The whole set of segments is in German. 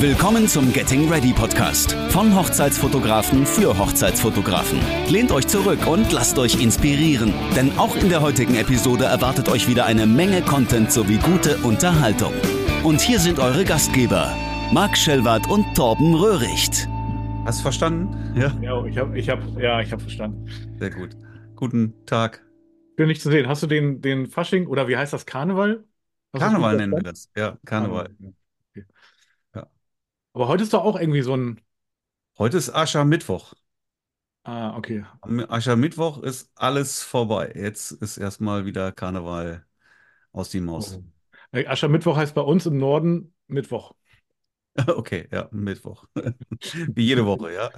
Willkommen zum Getting Ready Podcast von Hochzeitsfotografen für Hochzeitsfotografen. Lehnt euch zurück und lasst euch inspirieren, denn auch in der heutigen Episode erwartet euch wieder eine Menge Content sowie gute Unterhaltung. Und hier sind eure Gastgeber, Marc Schellwart und Torben Röhricht. Hast du verstanden? Ja, ja ich habe ich hab, ja, ich hab verstanden. Sehr gut. Guten Tag. Bin nicht zu sehen. Hast du den, den Fasching oder wie heißt das? Karneval? Hast Karneval nennen wir das. Ja, Karneval. Karneval. Ja. Aber heute ist doch auch irgendwie so ein. Heute ist Aschermittwoch. Ah, okay. Am Aschermittwoch ist alles vorbei. Jetzt ist erstmal wieder Karneval aus die Maus. Oh. Aschermittwoch heißt bei uns im Norden Mittwoch. Okay, ja, Mittwoch. Wie jede Woche, ja.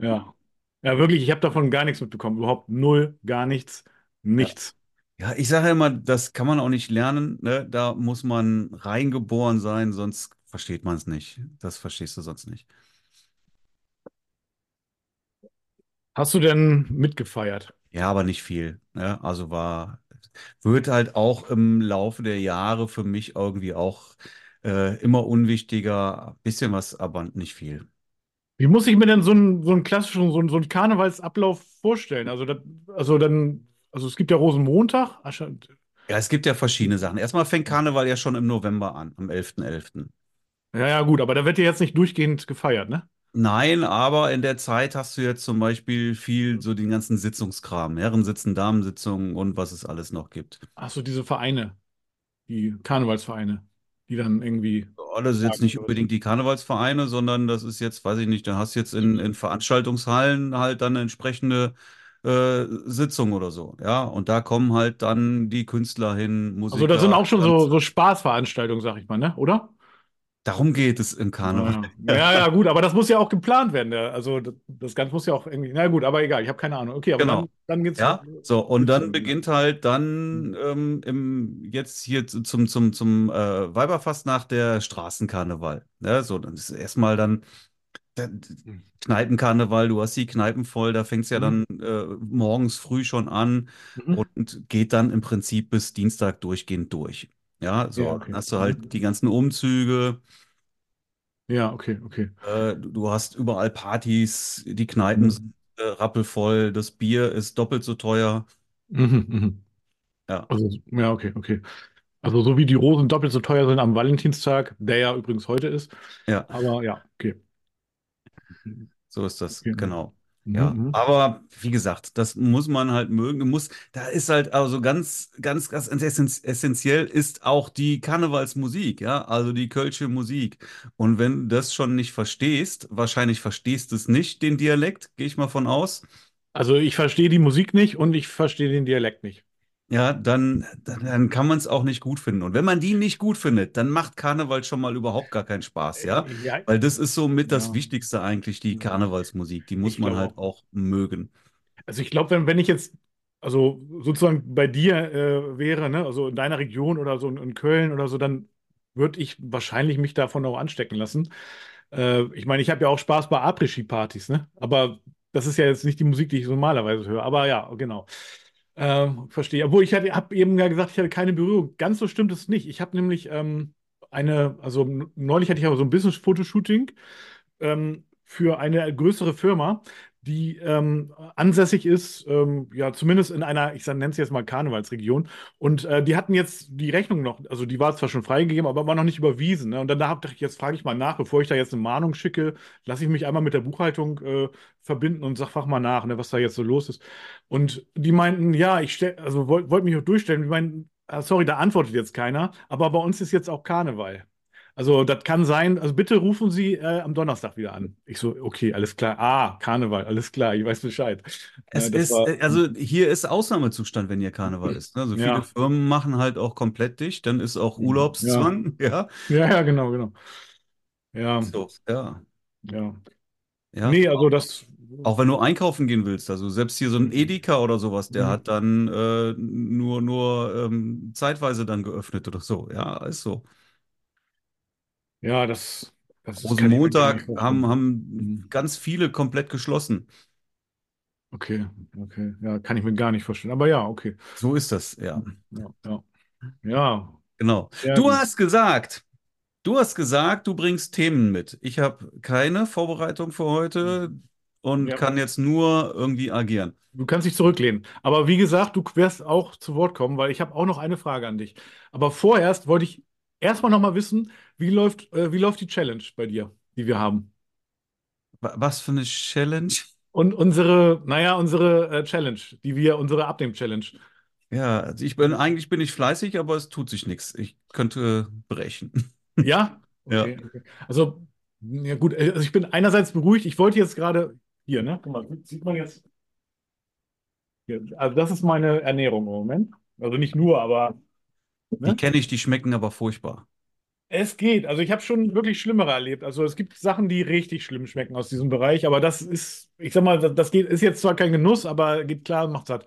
Ja. Ja, wirklich, ich habe davon gar nichts mitbekommen. Überhaupt null, gar nichts, nichts. Ja, ich sage ja immer, das kann man auch nicht lernen. Ne? Da muss man reingeboren sein, sonst versteht man es nicht. Das verstehst du sonst nicht. Hast du denn mitgefeiert? Ja, aber nicht viel. Ne? Also war, wird halt auch im Laufe der Jahre für mich irgendwie auch äh, immer unwichtiger. Bisschen was, aber nicht viel. Wie muss ich mir denn so einen, so einen klassischen, so einen, so einen Karnevalsablauf vorstellen? Also, das, also dann, also es gibt ja Rosenmontag. Ja, es gibt ja verschiedene Sachen. Erstmal fängt Karneval ja schon im November an, am 11.11. .11. Ja, ja, gut, aber da wird ja jetzt nicht durchgehend gefeiert, ne? Nein, aber in der Zeit hast du jetzt zum Beispiel viel so den ganzen Sitzungskram, Herrensitzen, Damensitzungen und was es alles noch gibt. Ach so, diese Vereine, die Karnevalsvereine die dann irgendwie. Ja, das ist jetzt nicht unbedingt die Karnevalsvereine, sondern das ist jetzt, weiß ich nicht, da hast du jetzt in, in Veranstaltungshallen halt dann eine entsprechende äh, Sitzung oder so. Ja, und da kommen halt dann die Künstler hin, Musiker. Also, das sind auch schon so, so Spaßveranstaltungen, sag ich mal, ne? Oder? Darum geht es im Karneval. Ja. ja, ja, gut, aber das muss ja auch geplant werden. Also das Ganze muss ja auch irgendwie. Na gut, aber egal, ich habe keine Ahnung. Okay, aber genau. dann, dann geht's. Ja, so, und dann beginnt halt dann ähm, im, jetzt hier zum, zum, zum äh, Weiberfastnacht der Straßenkarneval. Ja, so, dann ist erstmal dann der Kneipenkarneval, du hast die Kneipen voll, da fängt es ja dann mhm. äh, morgens früh schon an mhm. und geht dann im Prinzip bis Dienstag durchgehend durch. Ja, so, ja, okay. dann hast du halt die ganzen Umzüge. Ja, okay, okay. Äh, du, hast überall Partys, die Kneipen mhm. sind äh, rappelvoll, das Bier ist doppelt so teuer. Mhm, mhm. Ja. Also, ja, okay, okay. Also so wie die Rosen doppelt so teuer sind am Valentinstag, der ja übrigens heute ist. Ja. Aber ja, okay. So ist das, okay. genau. Ja, mhm. aber wie gesagt, das muss man halt mögen. Muss, da ist halt also ganz, ganz, ganz essentiell ist auch die Karnevalsmusik, ja, also die Kölsche Musik. Und wenn du das schon nicht verstehst, wahrscheinlich verstehst du es nicht, den Dialekt, gehe ich mal von aus. Also ich verstehe die Musik nicht und ich verstehe den Dialekt nicht ja, dann, dann, kann man es auch nicht gut finden. Und wenn man die nicht gut findet, dann macht Karneval schon mal überhaupt gar keinen Spaß, ja? Äh, ja. Weil das ist so mit das ja. Wichtigste eigentlich, die Karnevalsmusik. Die muss ich man halt auch mögen. Also ich glaube, wenn, wenn ich jetzt, also sozusagen bei dir äh, wäre, ne, also in deiner Region oder so in Köln oder so, dann würde ich wahrscheinlich mich davon auch anstecken lassen. Äh, ich meine, ich habe ja auch Spaß bei Après-Ski-Partys, ne? Aber das ist ja jetzt nicht die Musik, die ich normalerweise höre. Aber ja, genau. Äh, verstehe. Obwohl ich habe eben gesagt, ich hatte keine Berührung. Ganz so stimmt es nicht. Ich habe nämlich ähm, eine, also neulich hatte ich aber so ein Business-Fotoshooting ähm, für eine größere Firma die ähm, ansässig ist, ähm, ja, zumindest in einer, ich nenne es jetzt mal Karnevalsregion. Und äh, die hatten jetzt die Rechnung noch, also die war zwar schon freigegeben, aber war noch nicht überwiesen. Ne? Und dann dachte ich, jetzt frage ich mal nach, bevor ich da jetzt eine Mahnung schicke, lasse ich mich einmal mit der Buchhaltung äh, verbinden und sag, frag mal nach, ne, was da jetzt so los ist. Und die meinten, ja, ich stell, also wollte wollt mich auch durchstellen. Die meinten, ah, sorry, da antwortet jetzt keiner, aber bei uns ist jetzt auch Karneval. Also das kann sein, also bitte rufen Sie äh, am Donnerstag wieder an. Ich so, okay, alles klar. Ah, Karneval, alles klar, ich weiß Bescheid. Es äh, ist, war, äh, also hier ist Ausnahmezustand, wenn hier Karneval ist. Ne? Also viele ja. Firmen machen halt auch komplett dicht, dann ist auch Urlaubszwang, ja. Ja, ja, ja genau, genau. Ja. So, ja. Ja. ja. Nee, also das. Auch wenn du einkaufen gehen willst, also selbst hier so ein Edeka oder sowas, der mhm. hat dann äh, nur, nur ähm, zeitweise dann geöffnet oder so. Ja, ist so. Ja, das, das Rosenmontag haben, haben ganz viele komplett geschlossen. Okay, okay. Ja, kann ich mir gar nicht vorstellen. Aber ja, okay. So ist das, ja. Ja, ja. ja. Genau. Ja, du hast gesagt, Du hast gesagt, du bringst Themen mit. Ich habe keine Vorbereitung für heute und Ja. kann jetzt nur irgendwie agieren. Du kannst dich zurücklehnen. Aber wie gesagt, du wirst auch zu Wort kommen, weil ich habe auch noch eine Frage an dich. Aber vorerst wollte ich erstmal noch mal wissen, wie läuft, äh, wie läuft die Challenge bei dir, die wir haben? Wa- Was für eine Challenge? Und unsere, naja, unsere äh, Challenge, die wir, unsere Abnehm-Challenge. Ja, also ich bin eigentlich bin ich fleißig, aber es tut sich nichts. Ich könnte brechen. Ja? Ja. Okay, okay. Also, ja gut, also ich bin einerseits beruhigt. Ich wollte jetzt gerade hier, ne? Guck mal, sieht man jetzt. Hier, also das ist meine Ernährung im Moment. Also nicht nur, aber Die ne? kenne ich, die schmecken aber furchtbar. Es geht. Also ich habe schon wirklich Schlimmere erlebt. Also es gibt Sachen, die richtig schlimm schmecken aus diesem Bereich, aber das ist, ich sag mal, das das geht, ist jetzt zwar kein Genuss, aber geht klar, macht satt.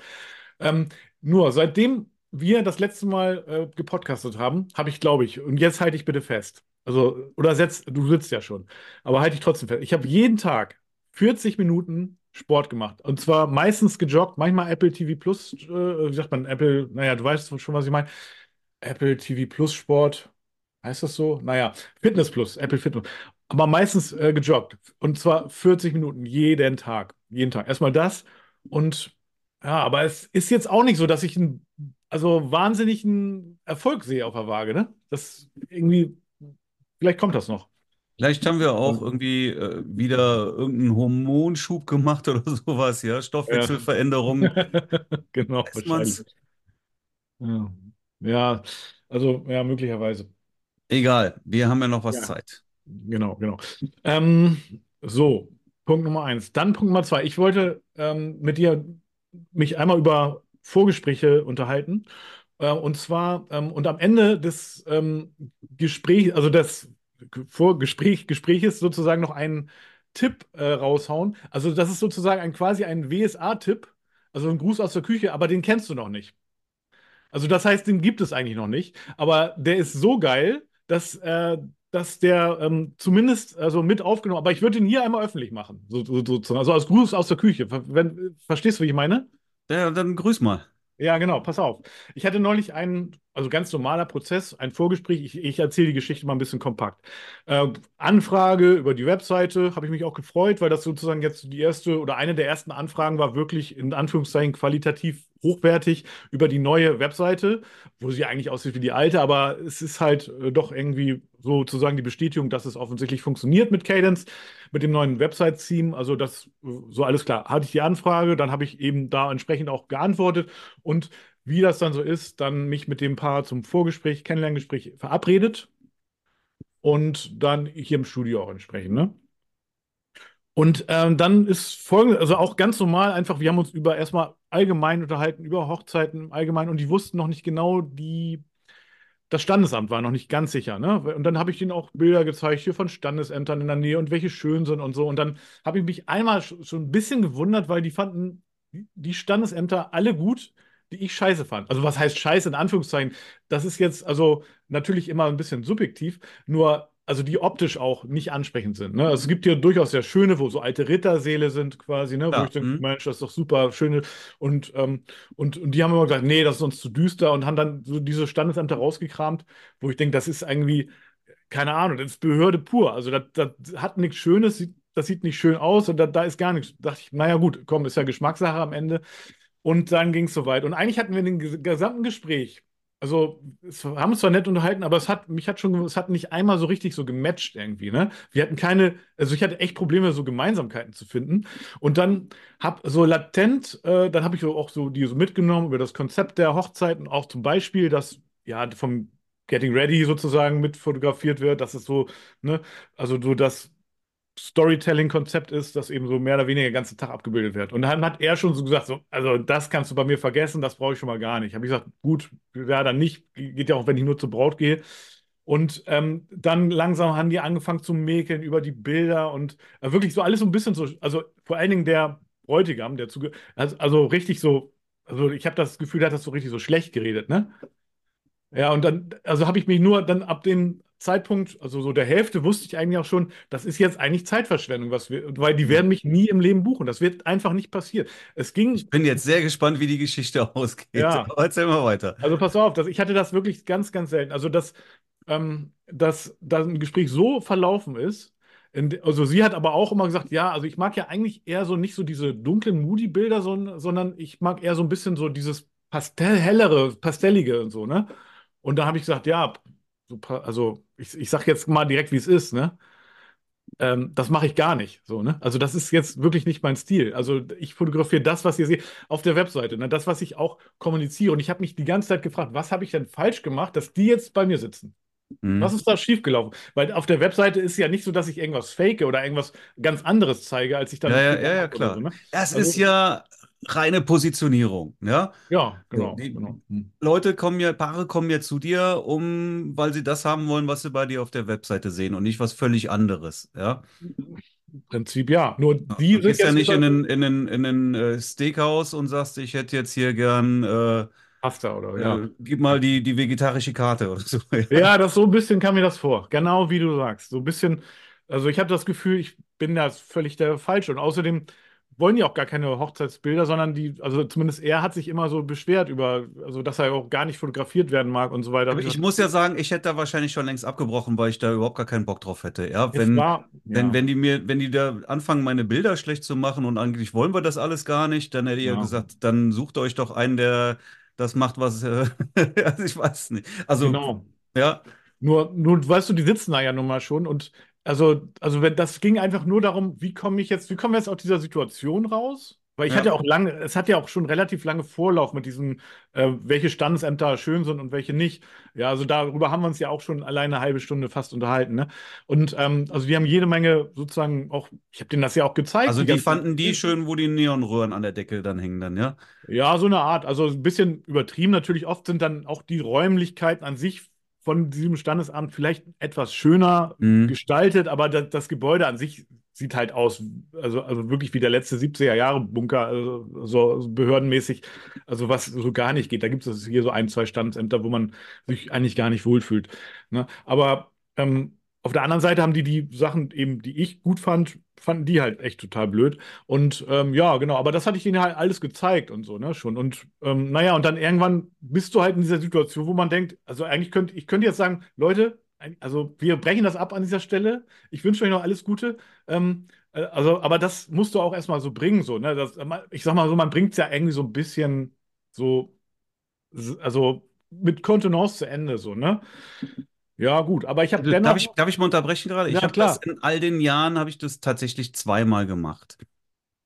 Ähm, nur, seitdem wir das letzte Mal äh, gepodcastet haben, habe ich, glaube ich, und jetzt halte ich bitte fest. Also, oder setz, du sitzt ja schon, aber halte ich trotzdem fest. Ich habe jeden Tag 40 Minuten Sport gemacht. Und zwar meistens gejoggt, manchmal Apple TV Plus, äh, wie sagt man, Apple, naja, du weißt schon, was ich meine. Apple TV Plus Sport. Heißt das so? Naja, Fitness Plus, Apple Fitness. Aber meistens äh, gejoggt. Und zwar 40 Minuten jeden Tag. Jeden Tag. Erstmal das. Und ja, aber es ist jetzt auch nicht so, dass ich einen, also wahnsinnigen Erfolg sehe auf der Waage, ne? Das irgendwie, vielleicht kommt das noch. Vielleicht haben wir auch irgendwie äh, wieder irgendeinen Hormonschub gemacht oder sowas, ja? Stoffwechselveränderung. Genau, Weiß man's? wahrscheinlich. Ja. Ja, also, ja, möglicherweise. Egal, wir haben ja noch was Ja. Zeit. Genau, genau. Ähm, so, Punkt Nummer eins. Dann Punkt Nummer zwei. Ich wollte ähm, mit dir mich einmal über Vorgespräche unterhalten. Äh, und zwar, ähm, und am Ende des ähm, Gesprächs, also des Vorgespräch, Gespräches sozusagen noch einen Tipp äh, raushauen. Also, das ist sozusagen ein quasi ein WSA-Tipp, also ein Gruß aus der Küche, aber den kennst du noch nicht. Also das heißt, den gibt es eigentlich noch nicht. Aber der ist so geil, dass, äh, dass der ähm, zumindest also mit aufgenommen, aber ich würde ihn hier einmal öffentlich machen. So, so. Also als Gruß aus der Küche. Wenn, verstehst du, wie ich meine? Ja, dann grüß mal. Ja, genau, pass auf. Ich hatte neulich einen, also ganz normaler Prozess, ein Vorgespräch. Ich, ich erzähle die Geschichte mal ein bisschen kompakt. Äh, Anfrage über die Webseite, habe ich mich auch gefreut, weil das sozusagen jetzt die erste oder eine der ersten Anfragen war, wirklich in Anführungszeichen qualitativ hochwertig über die neue Webseite, wo sie eigentlich aussieht wie die alte, aber es ist halt äh, doch irgendwie sozusagen die Bestätigung, dass es offensichtlich funktioniert mit Cadence, mit dem neuen Website-Theme. Also das, so alles klar. Hatte ich die Anfrage, dann habe ich eben da entsprechend auch geantwortet und wie das dann so ist, dann mich mit dem Paar zum Vorgespräch, Kennenlerngespräch verabredet und dann hier im Studio auch entsprechend, ne? Und ähm, dann ist folgendes, also auch ganz normal einfach, wir haben uns über erstmal allgemein unterhalten, über Hochzeiten im Allgemeinen und die wussten noch nicht genau, die, das Standesamt war noch nicht ganz sicher, ne? Und dann habe ich denen auch Bilder gezeigt hier von Standesämtern in der Nähe und welche schön sind und so. Und dann habe ich mich einmal sch- schon ein bisschen gewundert, weil die fanden die Standesämter alle gut, die ich scheiße fand. Also was heißt scheiße in Anführungszeichen? Das ist jetzt also natürlich immer ein bisschen subjektiv, nur also die optisch auch nicht ansprechend sind. Ne? Also es gibt hier durchaus sehr schöne, wo so alte Rittersäle sind quasi, ne? Wo Ja, ich denke, mhm. Mensch, das ist doch super schöne. Und, ähm, und, und die haben immer gesagt, nee, das ist uns zu düster und haben dann so diese Standesämter rausgekramt, wo ich denke, das ist irgendwie, keine Ahnung, das ist Behörde pur. Also das, das hat nichts Schönes, sieht- das sieht nicht schön aus und da, da ist gar nichts. Da dachte ich, naja gut, komm, ist ja Geschmackssache am Ende. Und dann ging es soweit. Und eigentlich hatten wir den ges- gesamten Gespräch, also es haben uns zwar nett unterhalten, aber es hat, mich hat schon, es hat nicht einmal so richtig so gematcht irgendwie, ne? Wir hatten keine, also ich hatte echt Probleme, so Gemeinsamkeiten zu finden. Und dann hab so latent, äh, dann habe ich auch so die so mitgenommen über das Konzept der Hochzeiten, auch zum Beispiel, dass ja vom Getting Ready sozusagen mit fotografiert wird, dass es so, ne, also so das Storytelling-Konzept ist, das eben so mehr oder weniger den ganzen Tag abgebildet wird. Und dann hat er schon so gesagt, so, also das kannst du bei mir vergessen, das brauche ich schon mal gar nicht. Habe ich gesagt, gut, ja, dann nicht. Geht ja auch, wenn ich nur zur Braut gehe. Und ähm, dann langsam haben die angefangen zu mäkeln über die Bilder und äh, wirklich so alles so ein bisschen so, also vor allen Dingen der Bräutigam, der zuge, also, also richtig so, also ich habe das Gefühl, der hat das so richtig so schlecht geredet, ne? Ja, und dann, also habe ich mich nur dann ab dem Zeitpunkt, also so der Hälfte, wusste ich eigentlich auch schon, das ist jetzt eigentlich Zeitverschwendung, was wir, weil die werden mich nie im Leben buchen. Das wird einfach nicht passieren. Es ging, Ich bin jetzt sehr gespannt, wie die Geschichte ausgeht. Ja. Aber erzähl mal weiter. also pass auf, das, ich hatte das wirklich ganz, ganz selten. Also das, ähm, dass da ein Gespräch so verlaufen ist. Also sie hat aber auch immer gesagt, ja, also ich mag ja eigentlich eher so nicht so diese dunklen Moody-Bilder, sondern, sondern ich mag eher so ein bisschen so dieses Pastell, hellere, pastellige und so, ne? Und da habe ich gesagt, ja, so, pa- also ich, ich sag jetzt mal direkt, wie es ist, ne? Ähm, das mache ich gar nicht, so, ne? Also das ist jetzt wirklich nicht mein Stil. Also ich fotografiere das, was ihr seht auf der Webseite, ne? Das, was ich auch kommuniziere. Und ich habe mich die ganze Zeit gefragt, was habe ich denn falsch gemacht, dass die jetzt bei mir sitzen? Mhm. Was ist da schiefgelaufen? Weil auf der Webseite ist ja nicht so, dass ich irgendwas fake oder irgendwas ganz anderes zeige, als ich dann Ja, ja, ja, ja, klar. so, ne? Es Also- ist ja reine Positionierung, ja. Ja, genau, Die- genau. Leute kommen ja, Paare kommen ja zu dir, um, weil sie das haben wollen, was sie bei dir auf der Webseite sehen und nicht was völlig anderes, ja. Im Prinzip ja. Nur die Du sind gehst ja nicht in ein, in ein, in ein äh, Steakhouse und sagst, ich hätte jetzt hier gern, äh, Pasta oder ja. äh, gib mal die, die vegetarische Karte oder so. Ja, das so ein bisschen kam mir das vor. Genau wie du sagst. So ein bisschen, also ich habe das Gefühl, ich bin da völlig der Falsche. Und außerdem wollen die auch gar keine Hochzeitsbilder, sondern die, also zumindest er hat sich immer so beschwert über, also dass er auch gar nicht fotografiert werden mag und so weiter. Aber ich muss ja sagen, ich hätte da wahrscheinlich schon längst abgebrochen, weil ich da überhaupt gar keinen Bock drauf hätte. Ja, wenn, war, wenn, ja. wenn die mir, wenn die da anfangen, meine Bilder schlecht zu machen und eigentlich wollen wir das alles gar nicht, dann hätte ich ja Ja. gesagt, dann sucht euch doch einen, der das macht, was, äh, also ich weiß nicht. Also, Genau. ja, Nur, nur, weißt du, die sitzen da ja nun mal schon und also, also wenn das ging einfach nur darum, wie komme ich jetzt, wie kommen wir jetzt aus dieser Situation raus? Weil ich Ja. hatte auch lange, es hat ja auch schon relativ lange Vorlauf mit diesem, äh, welche Standesämter schön sind und welche nicht. Ja, also darüber haben wir uns ja auch schon alleine eine halbe Stunde fast unterhalten, ne? Und ähm, also die haben jede Menge sozusagen auch, ich habe denen das ja auch gezeigt. also die ganzen- fanden die schön, wo die Neonröhren an der Decke dann hängen dann, ja. Ja, so eine Art. Also ein bisschen übertrieben natürlich. Oft sind dann auch die Räumlichkeiten an sich von diesem Standesamt vielleicht etwas schöner Mhm. gestaltet, aber das, das Gebäude an sich sieht halt aus, also, also wirklich wie der letzte 70er Jahre Bunker, also so, behördenmäßig, also was so gar nicht geht. Da gibt es hier so ein, zwei Standesämter, wo man sich eigentlich gar nicht wohlfühlt. Ne? Aber ähm, auf der anderen Seite haben die die Sachen eben, die ich gut fand, fanden die halt echt total blöd. Und ähm, ja, genau, aber das hatte ich ihnen halt alles gezeigt und so, ne, schon. Und ähm, naja, und dann irgendwann bist du halt in dieser Situation, wo man denkt, also eigentlich könnte, ich könnte jetzt sagen, Leute, also wir brechen das ab an dieser Stelle. Ich wünsche euch noch alles Gute. Ähm, äh, also, aber das musst du auch erstmal so bringen, so, ne? Das, ich sag mal so, man bringt es ja irgendwie so ein bisschen so, also mit Kontenance zu Ende, so, ne? Ja, gut, aber ich habe Also, dennoch. Darf ich, darf ich mal unterbrechen gerade? Ich Ja, habe klar. das in all den Jahren, habe ich das tatsächlich zweimal gemacht.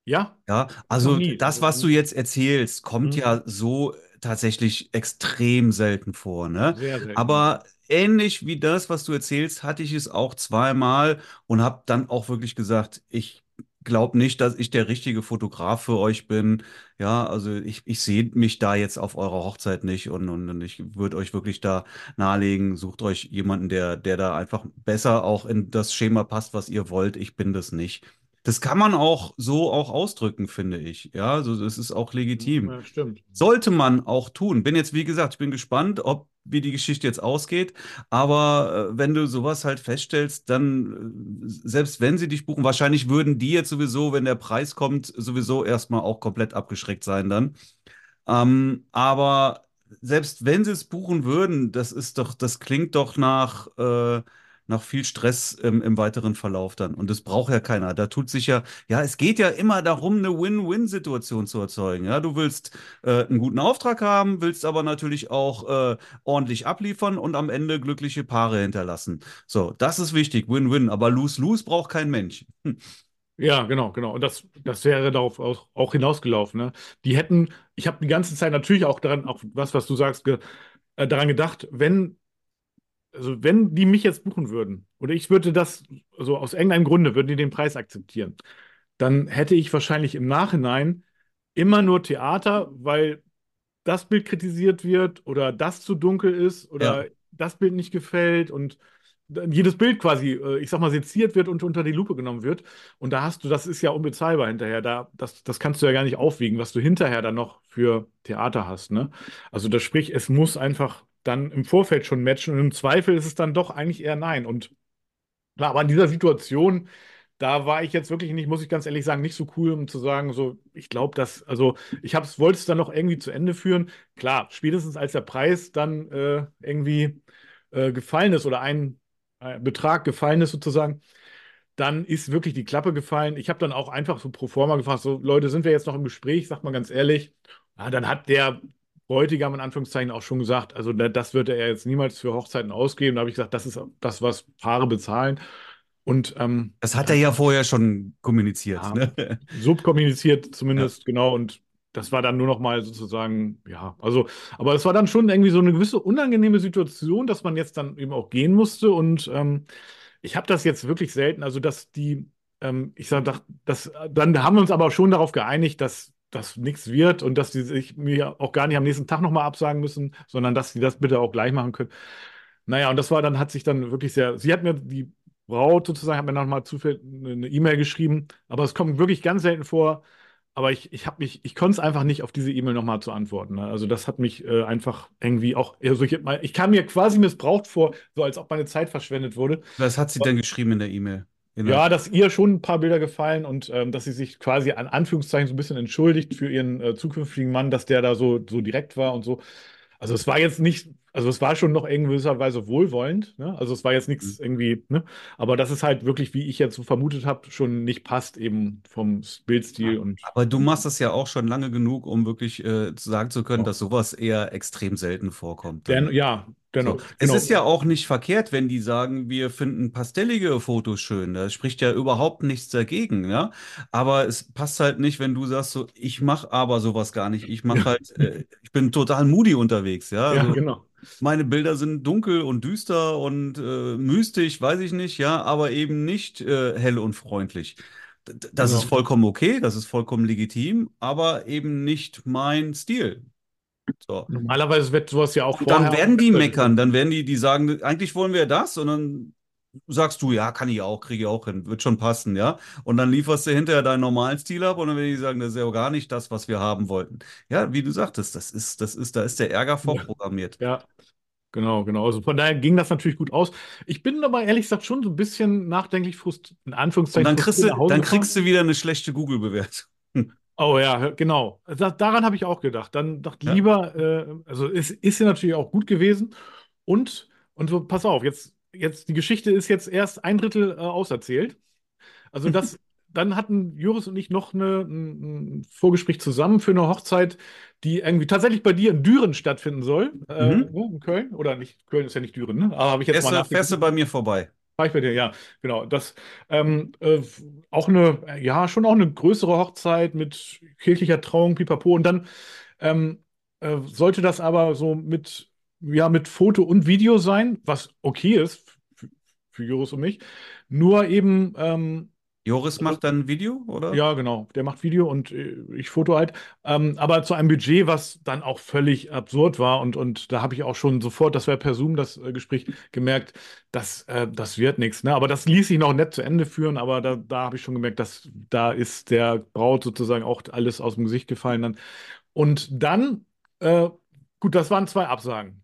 Ja, Ja, also das, was du jetzt erzählst, kommt Mhm. ja so tatsächlich extrem selten vor, ne? sehr selten. Aber ähnlich wie das, was du erzählst, hatte ich es auch zweimal und habe dann auch wirklich gesagt, ich glaube nicht, dass ich der richtige Fotograf für euch bin. Ja, also ich, ich sehe mich da jetzt auf eurer Hochzeit nicht und, und, und ich würde euch wirklich da nahelegen, sucht euch jemanden, der, der da einfach besser auch in das Schema passt, was ihr wollt. Ich bin das nicht. Das kann man auch so auch ausdrücken, finde ich. Ja, also das ist auch legitim. Ja, stimmt. Sollte man auch tun. Bin jetzt, wie gesagt, ich bin gespannt, ob wie die Geschichte jetzt ausgeht. Aber äh, wenn du sowas halt feststellst, dann, äh, selbst wenn sie dich buchen, wahrscheinlich würden die jetzt sowieso, wenn der Preis kommt, sowieso erstmal auch komplett abgeschreckt sein dann. Ähm, aber selbst wenn sie es buchen würden, das ist doch, das klingt doch nach, äh, nach viel Stress im, im weiteren Verlauf dann. Und das braucht ja keiner. Da tut sich ja, ja, es geht ja immer darum, eine Win-Win-Situation zu erzeugen. Ja, du willst äh, einen guten Auftrag haben, willst aber natürlich auch äh, ordentlich abliefern und am Ende glückliche Paare hinterlassen. So, das ist wichtig, Win-Win. Aber Lose-Lose braucht kein Mensch. Hm. Ja, genau, genau. Und das, das wäre darauf auch, auch hinausgelaufen. Ne? Die hätten, ich habe die ganze Zeit natürlich auch daran, auch was, was du sagst, ge, äh, daran gedacht, wenn, also wenn die mich jetzt buchen würden, oder ich würde das, also aus irgendeinem Grunde würden die den Preis akzeptieren, dann hätte ich wahrscheinlich im Nachhinein immer nur Theater, weil das Bild kritisiert wird oder das zu dunkel ist oder Ja. das Bild nicht gefällt und jedes Bild quasi, äh, ich sag mal, seziert wird und unter die Lupe genommen wird. Und da hast du, das ist ja unbezahlbar hinterher. Da, das, das kannst du ja gar nicht aufwiegen, was du hinterher dann noch für Theater hast, ne? Also das sprich, es muss einfach dann im Vorfeld schon matchen und im Zweifel ist es dann doch eigentlich eher nein. Und klar, aber in dieser Situation, da war ich jetzt wirklich nicht, muss ich ganz ehrlich sagen, nicht so cool, um zu sagen, so, ich glaube, dass, also ich wollte es dann noch irgendwie zu Ende führen. Klar, spätestens als der Preis dann äh, irgendwie äh, gefallen ist oder ein, ein Betrag gefallen ist sozusagen, dann ist wirklich die Klappe gefallen. Ich habe dann auch einfach so pro forma gefragt, so Leute, sind wir jetzt noch im Gespräch? Sag mal ganz ehrlich. Ja, dann hat der Bräutigam in Anführungszeichen auch schon gesagt, also das würde er jetzt niemals für Hochzeiten ausgeben. Da habe ich gesagt, das ist das, was Paare bezahlen. Und ähm, das hat er ja vorher schon kommuniziert. Ja, ne? Subkommuniziert zumindest, ja. genau. Und das war dann nur noch mal sozusagen, ja, also, aber es war dann schon irgendwie so eine gewisse unangenehme Situation, dass man jetzt dann eben auch gehen musste. Und ähm, ich habe das jetzt wirklich selten, also dass die, ähm, ich sage, das, dann haben wir uns aber schon darauf geeinigt, dass das nichts wird und dass die sich mir auch gar nicht am nächsten Tag nochmal absagen müssen, sondern dass sie das bitte auch gleich machen können. Naja, und das war dann, hat sich dann wirklich sehr, sie hat mir die Braut sozusagen, hat mir nochmal zufällig eine E-Mail geschrieben, aber es kommt wirklich ganz selten vor. Aber ich, ich habe mich, ich konnte es einfach nicht auf diese E-Mail nochmal zu antworten. Ne? Also das hat mich äh, einfach irgendwie auch, also ich, ich, kam mir quasi missbraucht vor, so als ob meine Zeit verschwendet wurde. Was hat sie denn geschrieben in der E-Mail? Ja, dass ihr schon ein paar Bilder gefallen und ähm, dass sie sich quasi an Anführungszeichen so ein bisschen entschuldigt für ihren äh, zukünftigen Mann, dass der da so, so direkt war und so. Also es war jetzt nicht, also es war schon noch in gewisser Weise wohlwollend, ne? Also es war jetzt nichts mhm. irgendwie, ne? Aber das ist halt wirklich, wie ich jetzt so vermutet habe, schon nicht passt eben vom Bildstil und. Aber du machst das ja auch schon lange genug, um wirklich äh, sagen zu können, oh. dass sowas eher extrem selten vorkommt. Denn, ja, Genau, so. Es genau. ist ja auch nicht verkehrt, wenn die sagen, wir finden pastellige Fotos schön. Da spricht ja überhaupt nichts dagegen, ja. Aber es passt halt nicht, wenn du sagst, so, ich mache aber sowas gar nicht. Ich mache halt, äh, ich bin total moody unterwegs, ja. Ja, also, genau. Meine Bilder sind dunkel und düster und äh, mystisch, weiß ich nicht, ja, aber eben nicht äh, hell und freundlich. Das genau. ist vollkommen okay, das ist vollkommen legitim, aber eben nicht mein Stil. So. Normalerweise wird sowas ja auch und Dann werden die meckern, dann werden die, die sagen, eigentlich wollen wir das und dann sagst du, ja, kann ich auch, kriege ich auch hin, wird schon passen, ja. Und dann lieferst du hinterher deinen normalen Stil ab und dann werden die sagen, das ist ja gar nicht das, was wir haben wollten. Ja, wie du sagtest, das ist, das ist, da ist der Ärger vorprogrammiert. Ja. Genau, genau. Also von daher ging das natürlich gut aus. Ich bin aber ehrlich gesagt schon so ein bisschen nachdenklich frustriert, in Anführungszeichen. Und dann kriegst, du, dann kriegst du wieder eine schlechte Google-Bewertung. Oh ja, genau. Das, daran habe ich auch gedacht. Dann dachte ja. lieber, äh, also es ist ja natürlich auch gut gewesen. Und, und so, pass auf, jetzt, jetzt, die Geschichte ist jetzt erst ein Drittel äh, auserzählt. Also das, dann hatten Joris und ich noch eine, ein Vorgespräch zusammen für eine Hochzeit, die irgendwie tatsächlich bei dir in Düren stattfinden soll. Äh, mhm. in Köln. Oder nicht, Köln ist ja nicht Düren, ne? Aber habe ich jetzt fährst mal du bei mir vorbei? Ich bei dir, ja, genau. Das ähm, äh, auch eine, ja, schon auch eine größere Hochzeit mit kirchlicher Trauung, pipapo. Und dann ähm, äh, sollte das aber so mit, ja, mit Foto und Video sein, was okay ist für, für Joris und mich. Nur eben ähm, Joris also macht dann Video, oder? Ja, genau. Der macht Video und äh, ich Foto halt. Ähm, aber zu einem Budget, was dann auch völlig absurd war. Und, und da habe ich auch schon sofort, das wäre per Zoom das äh, Gespräch, gemerkt, dass äh, das wird nichts. Ne? Aber das ließ sich noch nett zu Ende führen. Aber da, da habe ich schon gemerkt, dass da ist der Braut sozusagen auch alles aus dem Gesicht gefallen dann. Und dann, äh, gut, das waren zwei Absagen.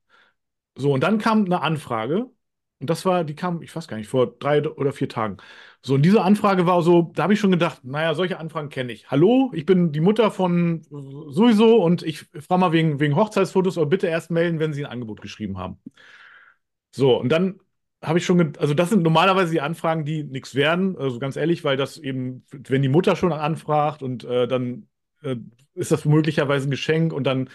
So, und dann kam eine Anfrage. Und das war, die kam, ich weiß gar nicht, vor drei oder vier Tagen. So, und diese Anfrage war so, da habe ich schon gedacht, naja, solche Anfragen kenne ich. Hallo, ich bin die Mutter von sowieso und ich frage mal wegen, wegen Hochzeitsfotos, aber bitte erst melden, wenn Sie ein Angebot geschrieben haben. So, und dann habe ich schon, also das sind normalerweise die Anfragen, die nichts werden, also ganz ehrlich, weil das eben, wenn die Mutter schon anfragt und äh, dann äh, ist das möglicherweise ein Geschenk und dann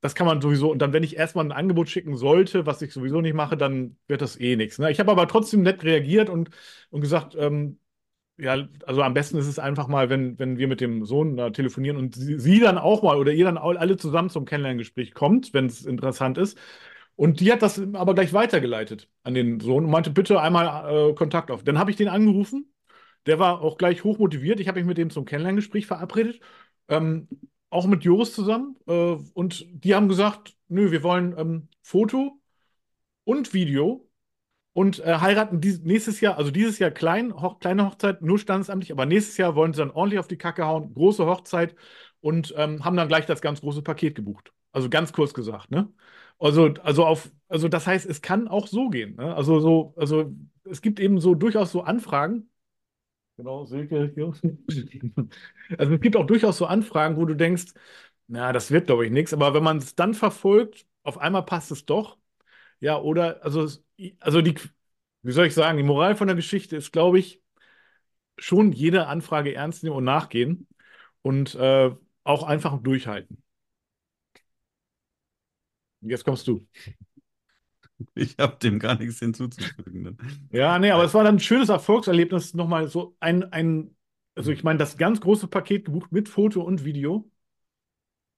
das kann man sowieso, und dann, wenn ich erstmal ein Angebot schicken sollte, was ich sowieso nicht mache, dann wird das eh nichts. Ne? Ich habe aber trotzdem nett reagiert und, und gesagt, ähm, ja, also am besten ist es einfach mal, wenn, wenn wir mit dem Sohn da telefonieren und sie, sie dann auch mal oder ihr dann auch alle zusammen zum Kennenlerngespräch kommt, wenn es interessant ist. Und die hat das aber gleich weitergeleitet an den Sohn und meinte, bitte einmal äh, Kontakt auf. Dann habe ich den angerufen. Der war auch gleich hochmotiviert. Ich habe mich mit dem zum Kennenlerngespräch verabredet. Ähm, auch mit Joris zusammen. Äh, und die haben gesagt, nö, wir wollen ähm, Foto und Video und äh, heiraten dies, nächstes Jahr, also dieses Jahr klein, hoch, kleine Hochzeit, nur standesamtlich, aber nächstes Jahr wollen sie dann ordentlich auf die Kacke hauen, große Hochzeit und ähm, haben dann gleich das ganz große Paket gebucht. Also ganz kurz gesagt, ne? Also, also auf, also das heißt, es kann auch so gehen. Ne? Also so, also es gibt eben so durchaus so Anfragen, Genau, Silke. Also es gibt auch durchaus so Anfragen, wo du denkst, na, das wird, glaube ich, nichts. Aber wenn man es dann verfolgt, auf einmal passt es doch. Ja, oder, also also die, wie soll ich sagen, die Moral von der Geschichte ist, glaube ich, schon jede Anfrage ernst nehmen und nachgehen und äh, auch einfach durchhalten. Jetzt kommst du. Ich habe dem gar nichts hinzuzufügen. Ja, nee, aber es war dann ein schönes Erfolgserlebnis, nochmal so ein, ein, also ich meine, das ganz große Paket gebucht mit Foto und Video.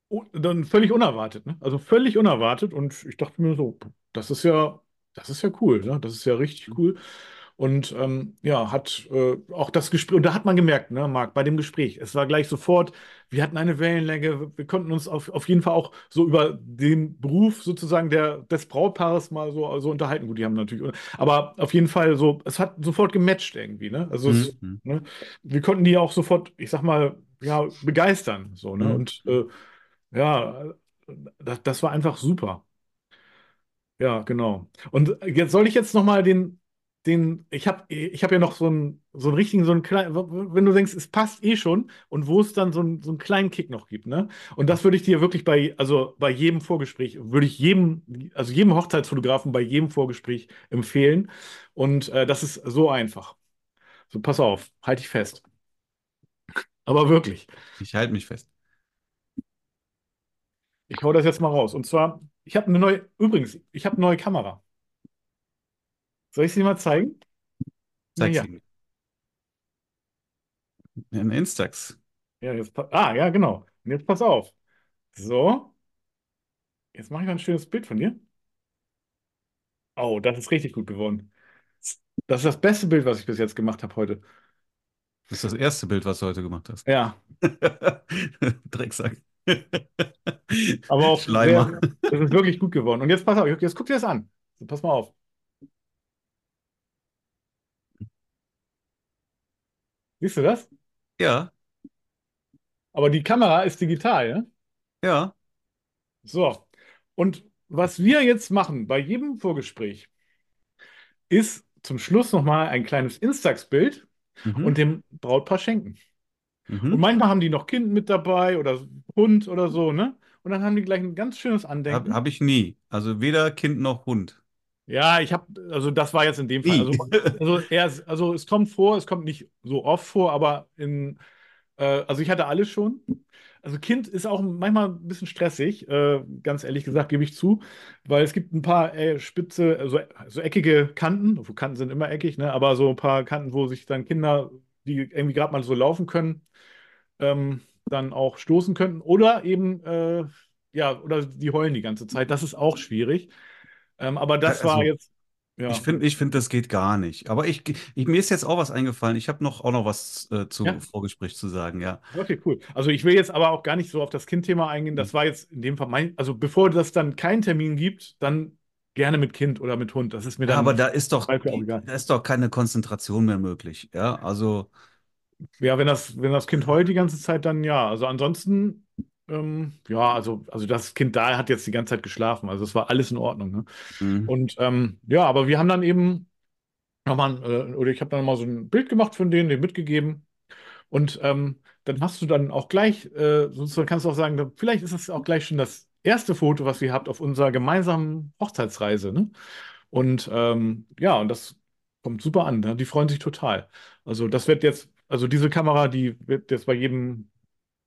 Und dann völlig unerwartet, ne? Also völlig unerwartet. Und ich dachte mir so, das ist ja, das ist ja cool, ne? Das ist ja richtig cool. Und ähm, ja, hat äh, auch das Gespräch, und da hat man gemerkt, ne, Marc, bei dem Gespräch, es war gleich sofort, wir hatten eine Wellenlänge, wir konnten uns auf, auf jeden Fall auch so über den Beruf sozusagen der, des Brautpaares mal so also unterhalten. Gut, die haben natürlich, aber auf jeden Fall so, es hat sofort gematcht irgendwie, ne? Also es, Mhm. ne, wir konnten die auch sofort, ich sag mal, ja, begeistern, so, ne? Mhm. Und äh, ja, das, das war einfach super. Ja, genau. Und jetzt soll ich jetzt noch mal den, den, ich habe ich hab ja noch so einen, so einen richtigen, so einen kleinen, wenn du denkst, es passt eh schon und wo es dann so einen, so einen kleinen Kick noch gibt, ne? Und das würde ich dir wirklich bei, also bei jedem Vorgespräch, würde ich jedem, also jedem Hochzeitsfotografen bei jedem Vorgespräch empfehlen. Und äh, das ist so einfach. So, pass auf, halte ich fest. Aber wirklich, Ich halte mich fest. ich hau das jetzt mal raus. Und zwar, ich habe eine neue, übrigens, ich habe eine neue Kamera. Soll ich sie mal zeigen? Zeig's Ja. ihm. Ein Instax. Ja, jetzt, pa- ah, ja, genau. Und jetzt pass auf. So, jetzt mache ich mal ein schönes Bild von dir. Oh, das ist richtig gut geworden. Das ist das beste Bild, was ich bis jetzt gemacht habe heute. Das ist das erste Bild, was du heute gemacht hast. Ja, Drecksack. aber auch Schleimer. sehr, das ist wirklich gut geworden. Und jetzt pass auf, jetzt guck dir das an. So, pass mal auf. Siehst du das? Ja, Aber die Kamera ist digital, ne? ja. So. Und was wir jetzt machen bei jedem Vorgespräch, ist zum Schluss nochmal ein kleines Instax-Bild Mhm. und dem Brautpaar schenken. Und Mhm. manchmal haben die noch Kind mit dabei oder Hund oder so, ne? Und dann haben die gleich ein ganz schönes Hab, Andenken. hab ich nie. Also weder Kind noch Hund. Ja, ich habe, also das war jetzt in dem Fall. Also, also, eher, also es kommt vor, es kommt nicht so oft vor, aber in, äh, also ich hatte alles schon. Also Kind ist auch manchmal ein bisschen stressig, äh, ganz ehrlich gesagt, gebe ich zu, weil es gibt ein paar äh, spitze, also so eckige Kanten, obwohl Kanten sind immer eckig, ne? Aber so ein paar Kanten, wo sich dann Kinder, die irgendwie gerade mal so laufen können, ähm, dann auch stoßen könnten. Oder eben, äh, ja, oder die heulen die ganze Zeit. Das ist auch schwierig. Ähm, aber das war Also, jetzt, ja. Ich finde, ich find, das geht gar nicht. Aber ich, ich, mir ist jetzt auch was eingefallen. Ich habe noch auch noch was äh, zu Ja. Vorgespräch zu sagen, ja. Okay, cool. Also ich will jetzt aber auch gar nicht so auf das Kind-Thema eingehen. Das war jetzt in dem Fall mein, also bevor das dann keinen Termin gibt, dann gerne mit Kind oder mit Hund. Das ist mir Ja, dann aber da ist doch, da ist doch keine Konzentration mehr möglich. Ja, also, Ja, wenn das, wenn das Kind heult die ganze Zeit, dann ja. Also ansonsten, ähm, ja, also, also das Kind da hat jetzt die ganze Zeit geschlafen. Also es war alles in Ordnung. Ne? mh. Und ähm, ja, aber wir haben dann eben nochmal, äh, oder ich habe dann mal so ein Bild gemacht von denen, den mitgegeben. Und ähm, dann hast du dann auch gleich, äh, sozusagen kannst du auch sagen, vielleicht ist es auch gleich schon das erste Foto, was ihr habt auf unserer gemeinsamen Hochzeitsreise. Ne? Und ähm, ja, und das kommt super an. Ne? Die freuen sich total. Also das wird jetzt, also diese Kamera, die wird jetzt bei jedem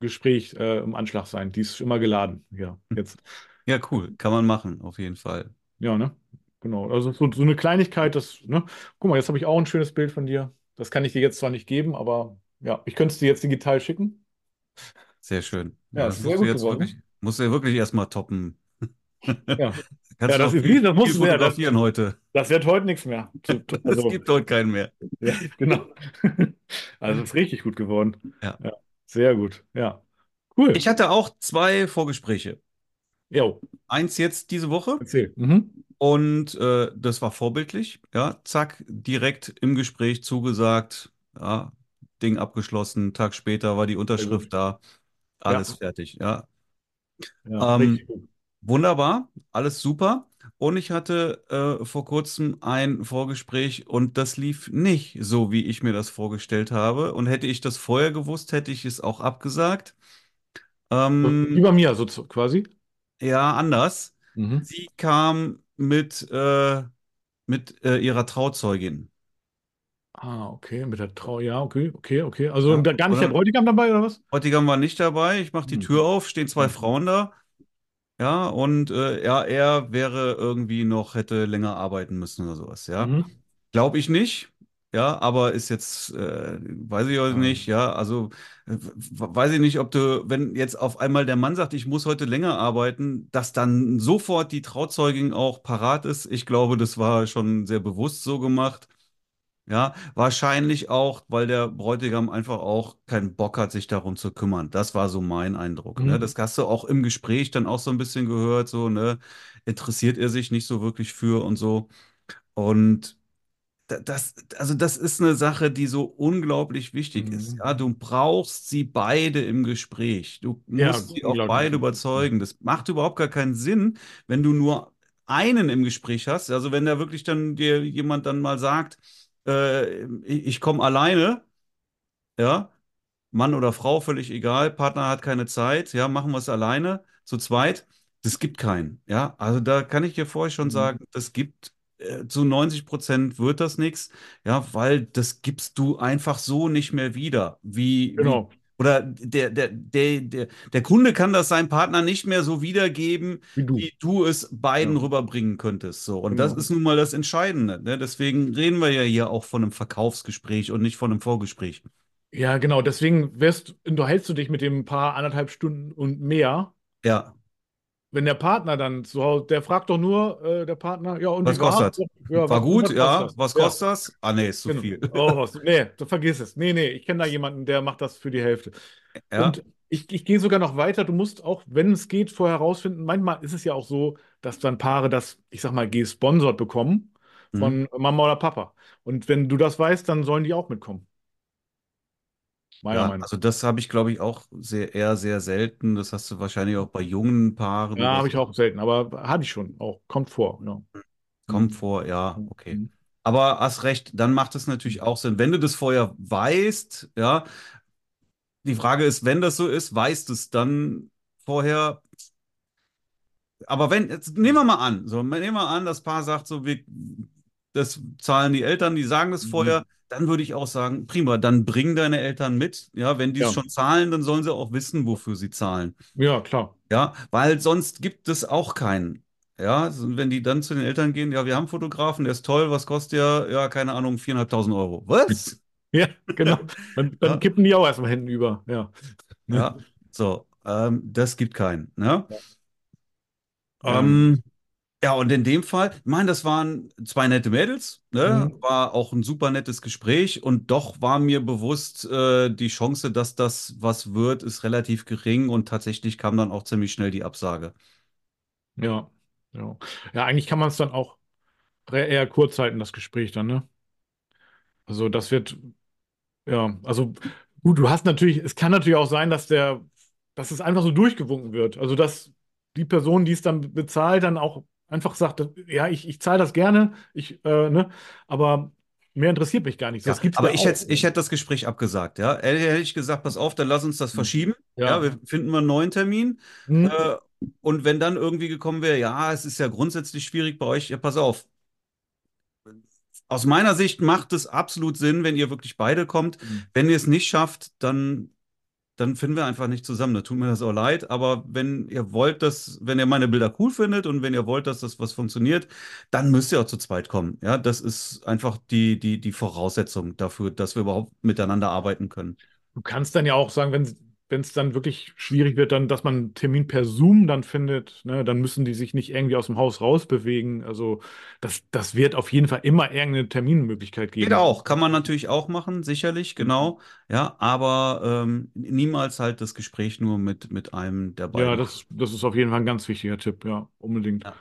Gespräch äh, im Anschlag sein. Die ist immer geladen. Ja, jetzt. ja, cool. Kann man machen, auf jeden Fall. Ja, ne? Genau. Also so, so eine Kleinigkeit, das, ne? Guck mal, jetzt habe ich auch ein schönes Bild von dir. Das kann ich dir jetzt zwar nicht geben, aber ja, ich könnte es dir jetzt digital schicken. Sehr schön. Ja, das ist sehr gut jetzt geworden. wirklich, musst du ja wirklich erstmal toppen. Ja. Kannst Ja, das ist viel, das du ja, das- heute. Das wird heute nichts mehr. Es Also, gibt heute keinen mehr. ja, genau. Also ist richtig gut geworden. Ja. Sehr gut. Ja. Cool. Ich hatte auch zwei Vorgespräche. Jo, Eins jetzt diese Woche erzähl. Mhm. und äh, das war vorbildlich. Ja, zack, direkt im Gespräch zugesagt. Ja, Ding abgeschlossen. Tag später war die Unterschrift da. Alles Ja. fertig. Ja, Ja, Ähm, wunderbar. Alles super. Und ich hatte äh, vor kurzem ein Vorgespräch und das lief nicht so, wie ich mir das vorgestellt habe. Und hätte ich das vorher gewusst, hätte ich es auch abgesagt. Ähm, bei mir, so zu- quasi. ja, anders. Mhm. Sie kam mit, äh, mit äh, ihrer Trauzeugin. Ah, okay, mit der Trau, ja, okay, okay, okay. Also Ja. gar nicht der Bräutigam dabei, oder was? Bräutigam war nicht dabei. Ich mache die Hm. Tür auf, stehen zwei Mhm. Frauen da. Ja, und äh, ja, er wäre irgendwie noch, hätte länger arbeiten müssen oder sowas, ja. Mhm. Glaube ich nicht. Ja, aber ist jetzt, äh, weiß ich Ah. nicht, ja, also äh, weiß ich nicht, ob du, wenn jetzt auf einmal der Mann sagt, ich muss heute länger arbeiten, dass dann sofort die Trauzeugin auch parat ist. Ich glaube, das war schon sehr bewusst so gemacht. Ja, wahrscheinlich auch, weil der Bräutigam einfach auch keinen Bock hat, sich darum zu kümmern. Das war so mein Eindruck. Ne? Mhm. Das hast du auch im Gespräch dann auch so ein bisschen gehört, so, ne, interessiert er sich nicht so wirklich für und so. Und da- das, also das ist eine Sache, die so unglaublich wichtig ist. Mhm. Ja, du brauchst sie beide im Gespräch. Du Ja, musst sie auch beide überzeugen. Das macht überhaupt gar keinen Sinn, wenn du nur einen im Gespräch hast. Also wenn da wirklich dann dir jemand dann mal sagt, äh, ich, ich komme alleine, ja, Mann oder Frau, völlig egal, Partner hat keine Zeit, ja, machen wir es alleine, zu zweit. Das gibt keinen, ja. Also da kann ich dir vorher schon Mhm. sagen, das gibt äh, zu 90 Prozent wird das nichts, ja, weil das gibst du einfach so nicht mehr wieder. Wie, wie, Genau. Oder der, der, der, der, der Kunde kann das seinem Partner nicht mehr so wiedergeben, Wie du. wie du es beiden Ja. rüberbringen könntest. So. Und das Genau. ist nun mal das Entscheidende. Ne? Deswegen reden wir ja hier auch von einem Verkaufsgespräch und nicht von einem Vorgespräch. Ja, genau. Deswegen wärst, unterhältst du dich mit dem Paar anderthalb Stunden und mehr. Ja. Wenn der Partner dann zu Hause, der fragt doch nur, äh, der Partner, ja, und Was kostet? Ja, War was- gut, was ja. kostet das? Was Ja. kostet das? Ah, nee, ist zu Genau. viel. Oh, nee, du vergiss es. Nee, nee, ich kenne da jemanden, der macht das für die Hälfte. Ja. Und ich, ich gehe sogar noch weiter. Du musst auch, wenn es geht, vorher herausfinden. Manchmal ist es ja auch so, dass dann Paare das, ich sag mal, gesponsert bekommen Mhm. von Mama oder Papa. Und wenn du das weißt, dann sollen die auch mitkommen. Meiner Ja, Meinung also das habe ich, glaube ich, auch sehr, eher sehr selten. Das hast du wahrscheinlich auch bei jungen Paaren Ja, habe ich auch selten, aber hatte ich schon auch. Kommt vor. Ja. Kommt Mhm. vor, ja, okay. Mhm. Aber hast recht, dann macht es natürlich auch Sinn. Wenn du das vorher weißt, ja, die Frage ist, wenn das so ist, weißt es dann vorher. Aber wenn, jetzt nehmen wir mal an, so, nehmen wir an, das Paar sagt so, wir, das zahlen die Eltern, die sagen das Mhm. Dann würde ich auch sagen, prima, dann bring deine Eltern mit. Ja, wenn die es Ja. schon zahlen, dann sollen sie auch wissen, wofür sie zahlen. Ja, klar. Ja, weil sonst gibt es auch keinen. Ja, wenn die dann zu den Eltern gehen, ja, wir haben einen Fotografen, der ist toll, was kostet der? Ja, keine Ahnung, 4.500 Euro. Was? Ja, genau. Dann, dann Ja. kippen die auch erstmal hinten über. Ja. Ja, so, ähm, das gibt keinen. Ne? Ja. Ähm, ja, und in dem Fall, ich meine, das waren zwei nette Mädels, ne? Mhm. War auch ein super nettes Gespräch und doch war mir bewusst, äh, die Chance, dass das was wird, ist relativ gering und tatsächlich kam dann auch ziemlich schnell die Absage. Ja. Ja. Ja, eigentlich kann man es dann auch eher kurz halten, das Gespräch dann, ne? Also das wird, ja, also gut, du hast natürlich, es kann natürlich auch sein, dass der, dass es einfach so durchgewunken wird. Also dass die Person, die es dann bezahlt, dann auch einfach sagt, ja, ich, ich zahle das gerne, ich, äh, ne, aber mehr interessiert mich gar nicht. Ja, aber ich hätte, ich hätte das Gespräch abgesagt, ja. Hätte ich gesagt, pass auf, dann lass uns das Mhm. verschieben. Ja. Ja, wir finden mal einen neuen Termin. Hm? Äh, und wenn dann irgendwie gekommen wäre, ja, es ist ja grundsätzlich schwierig bei euch, ja, pass auf. Aus meiner Sicht macht es absolut Sinn, wenn ihr wirklich beide kommt. Mhm. Wenn ihr es nicht schafft, dann, dann finden wir einfach nicht zusammen. Da tut mir das auch leid. Aber wenn ihr wollt, dass, wenn ihr meine Bilder cool findet und wenn ihr wollt, dass das was funktioniert, dann müsst ihr auch zu zweit kommen. Ja, das ist einfach die, die, die Voraussetzung dafür, dass wir überhaupt miteinander arbeiten können. Du kannst dann ja auch sagen, wenn wenn es dann wirklich schwierig wird, dann, dass man einen Termin per Zoom dann findet, ne, dann müssen die sich nicht irgendwie aus dem Haus rausbewegen. Also das, das wird auf jeden Fall immer irgendeine Terminmöglichkeit Geht geben. auch, kann man natürlich auch machen, sicherlich, genau. Ja, aber ähm, niemals halt das Gespräch nur mit, mit einem der beiden. Ja, das, das ist auf jeden Fall ein ganz wichtiger Tipp, ja, unbedingt. Ja.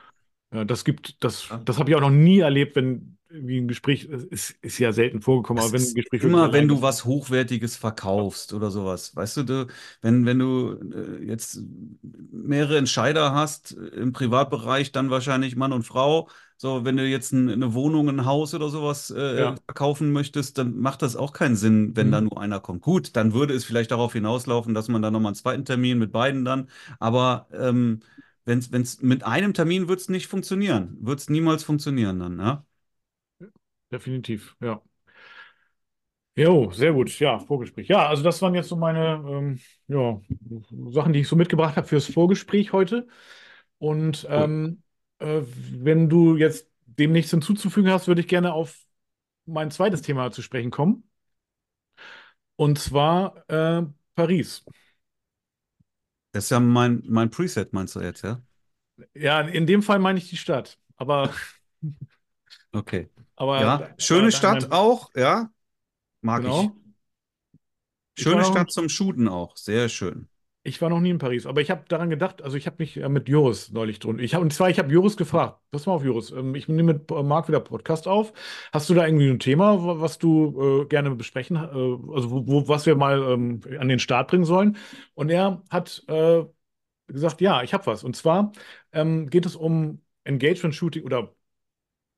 Ja, das gibt, das, das habe ich auch noch nie erlebt, wenn irgendwie ein Gespräch, es ist, ist ja selten vorgekommen, Das aber wenn ein Gespräch immer, wenn du was Hochwertiges verkaufst oder sowas. Weißt du, du wenn, wenn du äh, jetzt mehrere Entscheider hast äh, im Privatbereich, dann wahrscheinlich Mann und Frau. So, wenn du jetzt ein, eine Wohnung, ein Haus oder sowas äh, Ja. verkaufen möchtest, dann macht das auch keinen Sinn, wenn da Mhm. nur einer kommt. Gut, dann würde es vielleicht darauf hinauslaufen, dass man dann nochmal einen zweiten Termin mit beiden dann. Aber ähm, wenn es mit einem Termin wird es nicht funktionieren, wird es niemals funktionieren dann, ja? Definitiv, ja. Jo, sehr gut. Ja, Vorgespräch. Ja, also das waren jetzt so meine ähm, ja, Sachen, die ich so mitgebracht habe fürs Vorgespräch heute. Und ähm, äh, wenn du jetzt dem nichts hinzuzufügen hast, würde ich gerne auf mein zweites Thema zu sprechen kommen. Und zwar äh, Paris. Das ist ja mein, mein Preset, meinst du jetzt, ja? Ja, in dem Fall meine ich die Stadt. Aber, Okay. Aber, Ja, schöne Stadt auch, ja, mag ich. genau. Ich Schöne noch, Stadt zum Shooten auch, sehr schön. Ich war noch nie in Paris, aber ich habe daran gedacht, also ich habe mich äh, mit Joris neulich drin. Ich hab, und zwar, ich habe Joris gefragt, pass mal auf, Joris, ähm, ich nehme mit äh, Marc wieder Podcast auf. Hast du da irgendwie ein Thema, wa- was du äh, gerne besprechen, äh, also wo, wo, was wir mal ähm, an den Start bringen sollen? Und er hat äh, gesagt, ja, ich habe was. Und zwar ähm, geht es um Engagement-Shooting oder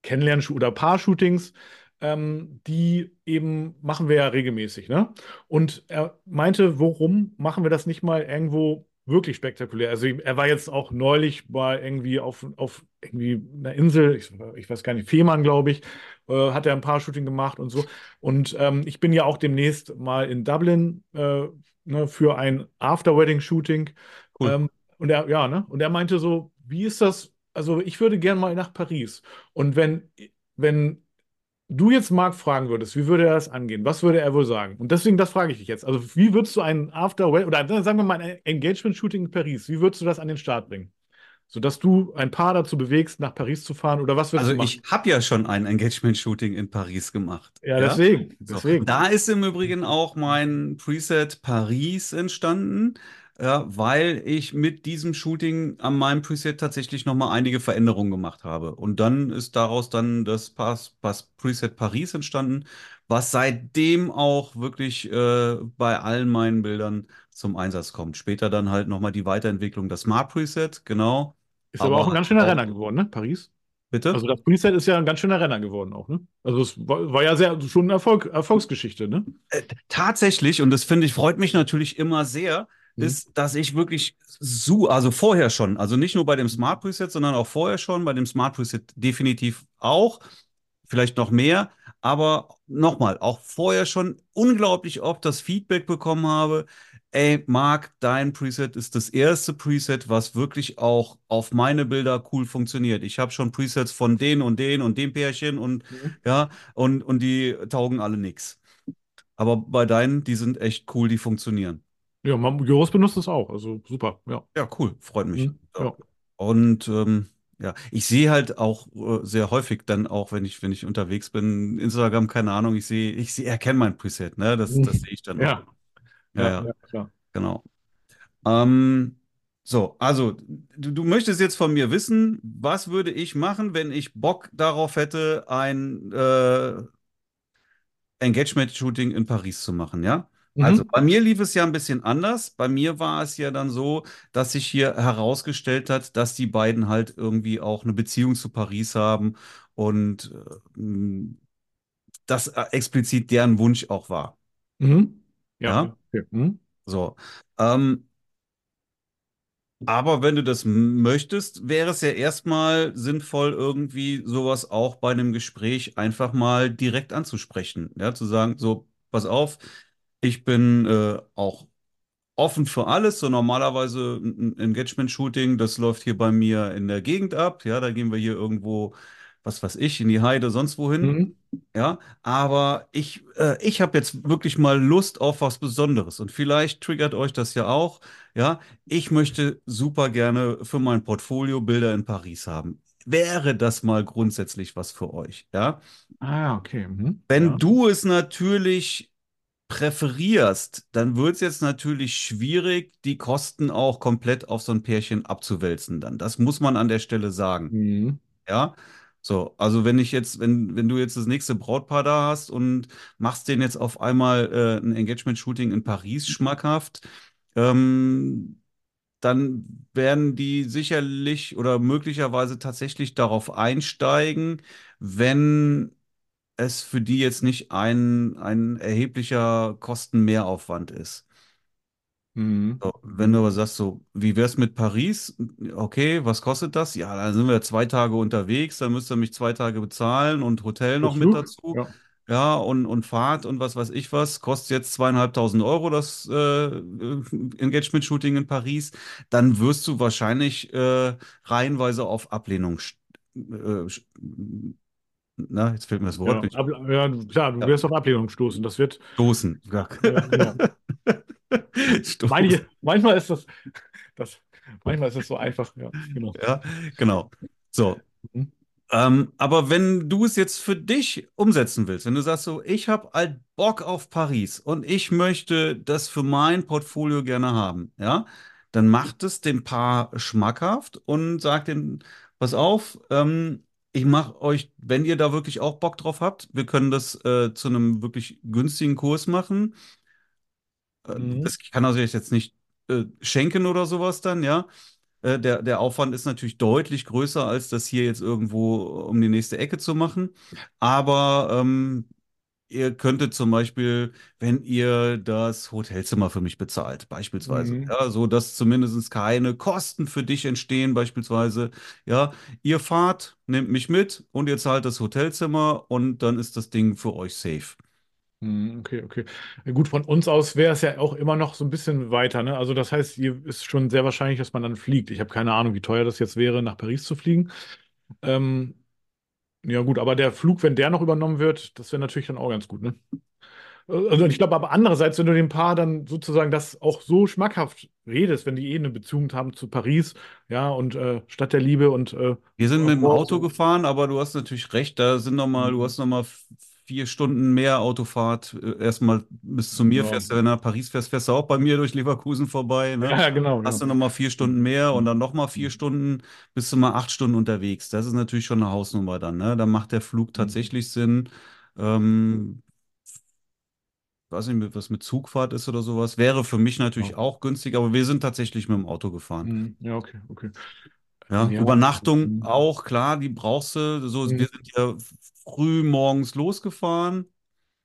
Kennenlernen- oder Paar-Shootings, ähm, die eben machen wir ja regelmäßig, ne? Und er meinte, warum machen wir das nicht mal irgendwo wirklich spektakulär? Also er war jetzt auch neulich mal irgendwie auf, auf irgendwie einer Insel, ich, ich weiß gar nicht, Fehmarn, glaube ich, äh, hat er ein Paar-Shooting gemacht und so. Und ähm, ich bin ja auch demnächst mal in Dublin äh, ne, für ein After-Wedding-Shooting. Cool. Ähm, und er, ja, ne? Und er meinte so, wie ist das? Also ich würde gern mal nach Paris. Und wenn, wenn du jetzt Marc fragen würdest, wie würde er das angehen? Was würde er wohl sagen? Und deswegen, das frage ich dich jetzt. Also, wie würdest du ein After oder sagen wir mal ein Engagement-Shooting in Paris, wie würdest du das an den Start bringen? Sodass du ein Paar dazu bewegst, nach Paris zu fahren oder was würdest Also du machen? ich habe ja schon ein Engagement-Shooting in Paris gemacht, Ja, ja? deswegen, So, deswegen. da ist im Übrigen auch mein Preset Paris entstanden, ja, weil ich mit diesem Shooting an meinem Preset tatsächlich nochmal einige Veränderungen gemacht habe. Und dann ist daraus dann das Pass, Pass Preset Paris entstanden, was seitdem auch wirklich äh, bei allen meinen Bildern zum Einsatz kommt. Später dann halt nochmal die Weiterentwicklung, das Smart Preset, genau. Ist aber auch Aber ein ganz schöner auch, Renner geworden, ne? Paris. bitte? Also das Preset ist ja ein ganz schöner Renner geworden auch, ne? Also es war, war ja sehr schon eine Erfolg, Erfolgsgeschichte, ne? Äh, tatsächlich, und das finde ich, freut mich natürlich immer sehr. Ist, dass ich wirklich so, also vorher schon, also nicht nur bei dem Smart Preset, sondern auch vorher schon, bei dem Smart Preset definitiv auch, vielleicht noch mehr, aber nochmal, auch vorher schon unglaublich oft das Feedback bekommen habe, ey, Marc, dein Preset ist das erste Preset, was wirklich auch auf meine Bilder cool funktioniert. Ich habe schon Presets von den und den und dem Pärchen und Mhm. ja, und, und die taugen alle nix. Aber bei deinen, die sind echt cool, die funktionieren. Ja, man, Joris benutzt es auch, also super, ja. Ja, cool, freut mich. Mhm. Ja. Und ähm, ja, ich sehe halt auch äh, sehr häufig dann auch, wenn ich, wenn ich unterwegs bin, Instagram, keine Ahnung, ich sehe, ich sehe, erkenne mein Preset, ne? Das, das sehe ich dann auch. Ja, Ja, ja, ja, ja, klar. genau. Ähm, so, also du, du möchtest jetzt von mir wissen, was würde ich machen, wenn ich Bock darauf hätte, ein äh, Engagement-Shooting in Paris zu machen, ja? Also Mhm. bei mir lief es ja ein bisschen anders. Bei mir war es ja dann so, dass sich hier herausgestellt hat, dass die beiden halt irgendwie auch eine Beziehung zu Paris haben und äh, das äh, explizit deren Wunsch auch war. Mhm. Ja, Ja, okay. Mhm. so. Ähm, aber wenn du das möchtest, wäre es ja erstmal sinnvoll, irgendwie sowas auch bei einem Gespräch einfach mal direkt anzusprechen. Ja, zu sagen, so, pass auf, ich bin äh, auch offen für alles. So normalerweise ein Engagement-Shooting, das läuft hier bei mir in der Gegend ab. Ja, da gehen wir hier irgendwo, was weiß ich, in die Heide, sonst wohin. Mhm. Ja, aber ich, äh, ich habe jetzt wirklich mal Lust auf was Besonderes und vielleicht triggert euch das ja auch. Ja, ich möchte super gerne für mein Portfolio Bilder in Paris haben. Wäre das mal grundsätzlich was für euch? Ja, Ah, okay. Mhm. wenn Ja. du es natürlich präferierst, dann wird es jetzt natürlich schwierig, die Kosten auch komplett auf so ein Pärchen abzuwälzen dann. Das muss man an der Stelle sagen. Mhm. Ja, so, also wenn ich jetzt, wenn, wenn du jetzt das nächste Brautpaar da hast und machst denen jetzt auf einmal äh, ein Engagement-Shooting in Paris schmackhaft, ähm, dann werden die sicherlich oder möglicherweise tatsächlich darauf einsteigen, wenn es für die jetzt nicht ein, ein erheblicher Kostenmehraufwand ist. Mhm. So, wenn du aber sagst, so, wie wär's mit Paris? Okay, was kostet das? Ja, dann sind wir zwei Tage unterwegs, dann müsst ihr mich zwei Tage bezahlen und Hotel noch Plus mit Flug? dazu. Ja. Ja, und, und Fahrt und was weiß ich was, kostet jetzt zweieinhalbtausend Euro das äh, Engagement-Shooting in Paris, dann wirst du wahrscheinlich äh, reihenweise auf Ablehnung. Äh, na, jetzt fehlt mir das Wort Ja, nicht. ab, ja, klar, du Ja. wirst auf Ablehnung stoßen. Das wird, Stoßen. Ja. ja. Stoßen. Manche, manchmal ist das, das, manchmal ist es so einfach, ja, genau. Ja, genau. So. Mhm. Ähm, aber wenn du es jetzt für dich umsetzen willst, wenn du sagst so, ich habe halt Bock auf Paris und ich möchte das für mein Portfolio gerne haben, ja, dann macht es dem Paar schmackhaft und sagt denen, pass auf, ähm, ich mache euch, wenn ihr da wirklich auch Bock drauf habt, wir können das äh, zu einem wirklich günstigen Kurs machen. Äh, Mhm. das kann also jetzt nicht äh, schenken oder sowas dann, ja. Äh, Der, der Aufwand ist natürlich deutlich größer, als das hier jetzt irgendwo um die nächste Ecke zu machen. Aber ähm, ihr könntet zum Beispiel, wenn ihr das Hotelzimmer für mich bezahlt, beispielsweise, Mhm. ja, so dass zumindest keine Kosten für dich entstehen, beispielsweise, ja, ihr fahrt, nehmt mich mit und ihr zahlt das Hotelzimmer und dann ist das Ding für euch safe. Mhm, Okay, okay. Gut, von uns aus wäre es ja auch immer noch so ein bisschen weiter, ne? Also das heißt, hier ist schon sehr wahrscheinlich, dass man dann fliegt. Ich habe keine Ahnung, wie teuer das jetzt wäre, nach Paris zu fliegen. Ähm, ja gut, aber der Flug, wenn der noch übernommen wird, das wäre natürlich dann auch ganz gut, ne? Also ich glaube aber andererseits, wenn du dem Paar dann sozusagen das auch so schmackhaft redest, wenn die eh eine Beziehung haben zu Paris, ja, und äh, Stadt der Liebe und äh, Wir sind mit dem Auto so. gefahren, aber du hast natürlich recht, da sind noch mal, du hast noch mal vier Stunden mehr Autofahrt. Äh, Erstmal bis zu mir Ja. fährst du, wenn du nach Paris fährst, fährst du auch bei mir durch Leverkusen vorbei, ne? Ja, genau, Hast du genau. noch mal vier Stunden mehr und dann noch mal vier Stunden, bist du mal acht Stunden unterwegs. Das ist natürlich schon eine Hausnummer dann, ne? Da macht der Flug tatsächlich Sinn. Ähm, weiß nicht, was mit Zugfahrt ist oder sowas. Wäre für mich natürlich Ja. auch günstig, aber wir sind tatsächlich mit dem Auto gefahren. Mhm. Ja, okay, okay. Ja, Ja. Übernachtung Mhm. auch, klar, die brauchst du. So, Mhm. wir sind ja früh morgens losgefahren,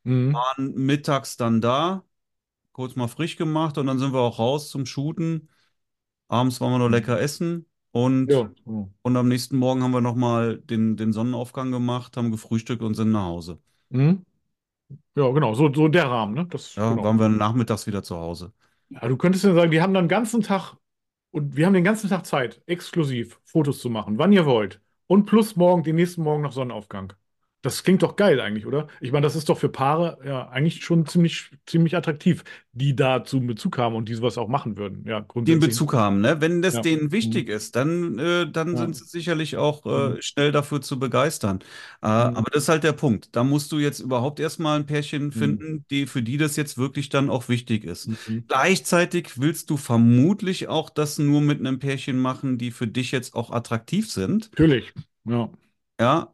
Mhm. waren mittags dann da, kurz mal frisch gemacht und dann sind wir auch raus zum Shooten. Abends waren wir noch lecker essen und, Ja, und am nächsten Morgen haben wir nochmal den, den Sonnenaufgang gemacht, haben gefrühstückt und sind nach Hause. Mhm. Ja, genau, so, so der Rahmen, ne? Das, Ja, genau. waren wir nachmittags wieder zu Hause. Ja, du könntest ja sagen, die haben dann den ganzen Tag und wir haben den ganzen Tag Zeit, exklusiv Fotos zu machen, wann ihr wollt. Und plus morgen, den nächsten Morgen noch Sonnenaufgang. Das klingt doch geil eigentlich, oder? Ich meine, das ist doch für Paare ja eigentlich schon ziemlich, ziemlich attraktiv, die da zu Bezug haben und die sowas auch machen würden. Ja, grundsätzlich. Bezug haben, ne? Wenn das Ja. denen wichtig Mhm. ist, dann, äh, dann Ja. sind sie sicherlich auch äh, Mhm. schnell dafür zu begeistern. Äh, Mhm. aber das ist halt der Punkt. Da musst du jetzt überhaupt erstmal ein Pärchen Mhm. finden, die, für die das jetzt wirklich dann auch wichtig ist. Gleichzeitig willst du vermutlich auch das nur mit einem Pärchen machen, die für dich jetzt auch attraktiv sind. Natürlich. Ja, Ja,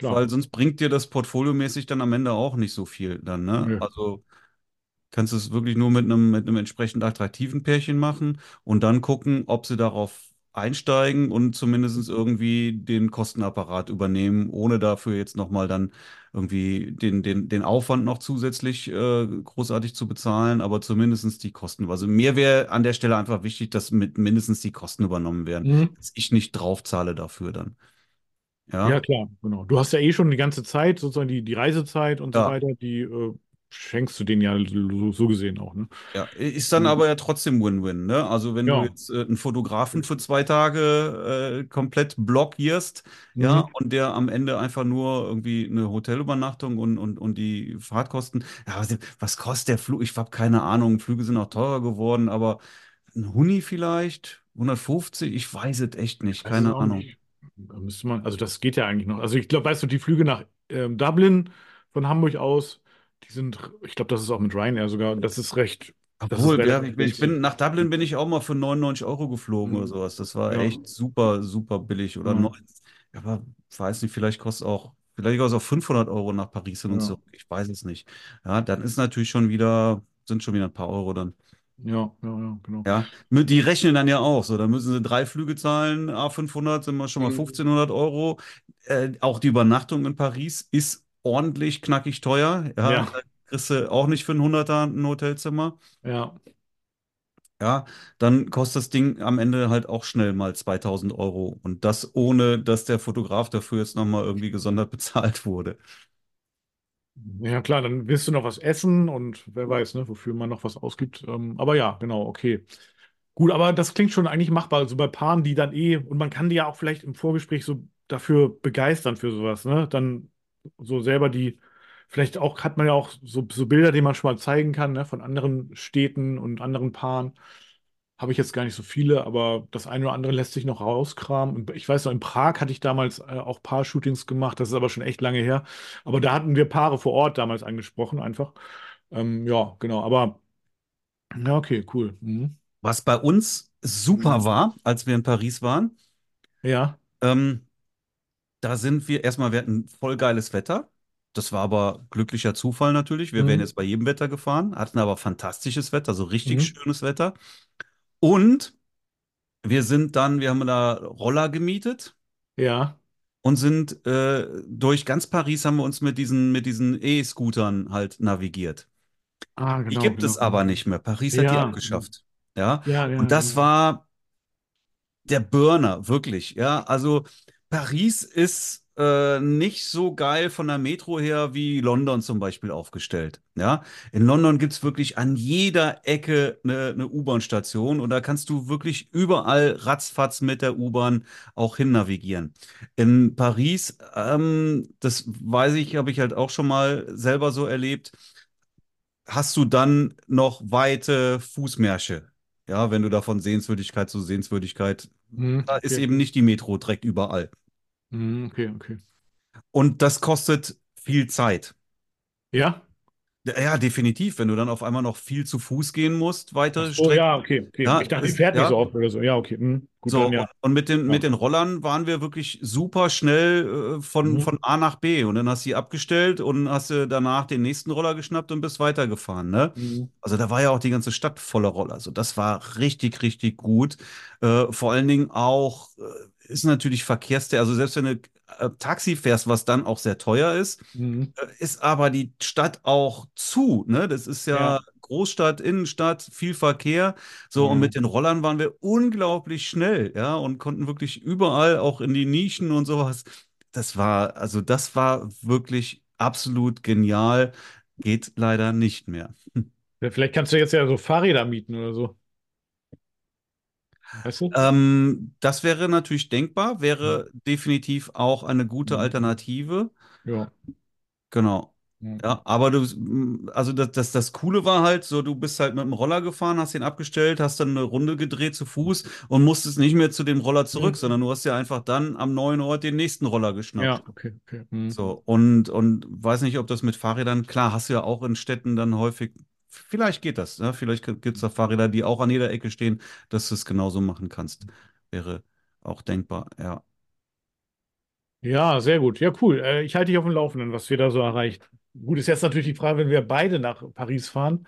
klar. weil sonst bringt dir das portfoliomäßig dann am Ende auch nicht so viel dann, ne? Nö. Also kannst du es wirklich nur mit einem, mit einem entsprechend attraktiven Pärchen machen und dann gucken, ob sie darauf einsteigen und zumindest irgendwie den Kostenapparat übernehmen, ohne dafür jetzt nochmal dann irgendwie den, den, den Aufwand noch zusätzlich äh, großartig zu bezahlen, aber zumindest die Kosten. Also mir wäre an der Stelle einfach wichtig, dass mit mindestens die Kosten übernommen werden, Mhm. dass ich nicht draufzahle dafür dann. Ja, Ja, klar, genau. Du hast ja eh schon die ganze Zeit, sozusagen die, die Reisezeit und so ja. weiter, die äh, schenkst du denen ja so, so gesehen auch, ne? Ja, ist dann aber ja trotzdem Win-Win, ne? Also wenn du Ja. jetzt äh, einen Fotografen für zwei Tage äh, komplett blockierst, ja, Mhm. und der am Ende einfach nur irgendwie eine Hotelübernachtung und, und, und die Fahrtkosten, ja, was, was kostet der Flug? Ich habe keine Ahnung, Flüge sind auch teurer geworden, aber ein Huni vielleicht, 150, ich weiß es echt nicht, keine Ahnung. nicht. Da müsste man, also das geht ja eigentlich noch. Also ich glaube, weißt du, die Flüge nach ähm, Dublin von Hamburg aus, die sind, ich glaube, das ist auch mit Ryanair sogar, das ist recht, das ist Obwohl, ja, relativ ich bin, ich günstig. bin nach Dublin bin ich auch mal für 99 Euro geflogen oder Mhm. sowas. Das war Ja, echt super, super billig. Oder ja, 90, aber ich weiß nicht, vielleicht kostet auch, vielleicht kostet auch 500 Euro nach Paris hin und ja, zurück. Ich weiß es nicht. Ja, dann ist natürlich schon wieder, sind schon wieder ein paar Euro dann. Ja, ja, ja, genau. Ja, die rechnen dann ja auch so. Da müssen sie drei Flüge zahlen, A500 sind wir schon mal Mhm. 1500 Euro. Äh, auch die Übernachtung in Paris ist ordentlich knackig teuer. Ja, Ja, da kriegst du auch nicht für einen Hunderter ein Hotelzimmer. Ja. Ja, dann kostet das Ding am Ende halt auch schnell mal 2000 Euro. Und das ohne, dass der Fotograf dafür jetzt nochmal irgendwie gesondert bezahlt wurde. Ja, klar, dann willst du noch was essen und wer weiß, ne, wofür man noch was ausgibt. Ähm, aber ja, genau, okay. Gut, aber das klingt schon eigentlich machbar. Also bei Paaren, die dann eh, und man kann die ja auch vielleicht im Vorgespräch so dafür begeistern für sowas, ne? Dann so selber die, vielleicht auch hat man ja auch so, so Bilder, die man schon mal zeigen kann, ne, von anderen Städten und anderen Paaren. Habe ich jetzt gar nicht so viele, aber das eine oder andere lässt sich noch rauskramen. Ich weiß noch, in Prag hatte ich damals äh, auch Paar-Shootings gemacht, das ist aber schon echt lange her. Aber da hatten wir Paare vor Ort damals angesprochen, einfach. Ähm, ja, genau, aber ja, okay, cool. Mhm. Was bei uns super war, als wir in Paris waren, Ja, ähm, da sind wir erstmal, wir hatten voll geiles Wetter. Das war aber glücklicher Zufall natürlich. Wir wären mhm. jetzt bei jedem Wetter gefahren, hatten aber fantastisches Wetter, so richtig Mhm. schönes Wetter. Und wir sind dann, wir haben da Roller gemietet Ja, und sind äh, durch ganz Paris haben wir uns mit diesen, mit diesen E-Scootern halt navigiert. ah, Die genau, gibt genau. es aber nicht mehr. Paris hat die Ja, abgeschafft. Ja. ja, ja, Und das ja. war der Burner, wirklich. Ja. Also Paris ist äh, nicht so geil von der Metro her wie London zum Beispiel aufgestellt. Ja. In London gibt es wirklich an jeder Ecke eine, eine U-Bahn-Station und da kannst du wirklich überall ratzfatz mit der U-Bahn auch hin navigieren. In Paris, ähm, das weiß ich, habe ich halt auch schon mal selber so erlebt hast du dann noch weite Fußmärsche. Ja, wenn du da von Sehenswürdigkeit zu Sehenswürdigkeit, Mhm, da ist eben nicht die Metro direkt überall. Mhm, okay, okay. Und das kostet viel Zeit. Ja? Ja, definitiv, wenn du dann auf einmal noch viel zu Fuß gehen musst, Ach weitere so, Strecken. ja, okay, okay. Ja, Ich dachte, die fährt nicht so ja, oft oder so. Ja, okay. Mhm. Gut, So, dann und, ja. und mit den, mit Ja. den Rollern waren wir wirklich super schnell äh, von, Mhm. von A nach B. Und dann hast du sie abgestellt und hast du danach den nächsten Roller geschnappt und bist weitergefahren, ne? Mhm. Also da war ja auch die ganze Stadt voller Roller. Also das war richtig, richtig gut. Äh, vor allen Dingen auch äh, ist natürlich Verkehrstär, also selbst wenn du äh, Taxi fährst, was dann auch sehr teuer ist, Mhm. äh, ist aber die Stadt auch zu, ne? Das ist ja Ja, Großstadt, Innenstadt, viel Verkehr. So, und ja. mit den Rollern waren wir unglaublich schnell, ja, und konnten wirklich überall auch in die Nischen und sowas. Das war, also das war wirklich absolut genial. Geht leider nicht mehr. Ja, vielleicht kannst du jetzt ja so Fahrräder mieten oder so. Weißt du? Ähm, das wäre natürlich denkbar, Ja. wäre definitiv auch eine gute Mhm. Alternative. Ja. Genau. Ja. Ja, aber du, also das, das, das Coole war halt so, du bist halt mit dem Roller gefahren, hast ihn abgestellt, hast dann eine Runde gedreht zu Fuß und musstest nicht mehr zu dem Roller zurück, Mhm. sondern du hast ja einfach dann am neuen Ort den nächsten Roller Ja, geschnappt. okay, okay. Mhm. So, und, und weiß nicht, ob das mit Fahrrädern, klar, hast du ja auch in Städten dann häufig, vielleicht geht das, ne? Vielleicht gibt es da Fahrräder, die auch an jeder Ecke stehen, dass du es genauso machen kannst. Wäre auch denkbar, ja. Ja, sehr gut. Ja, cool. Äh, ich halte dich auf dem Laufenden, was wir da so erreicht. Gut, ist jetzt natürlich die Frage, wenn wir beide nach Paris fahren,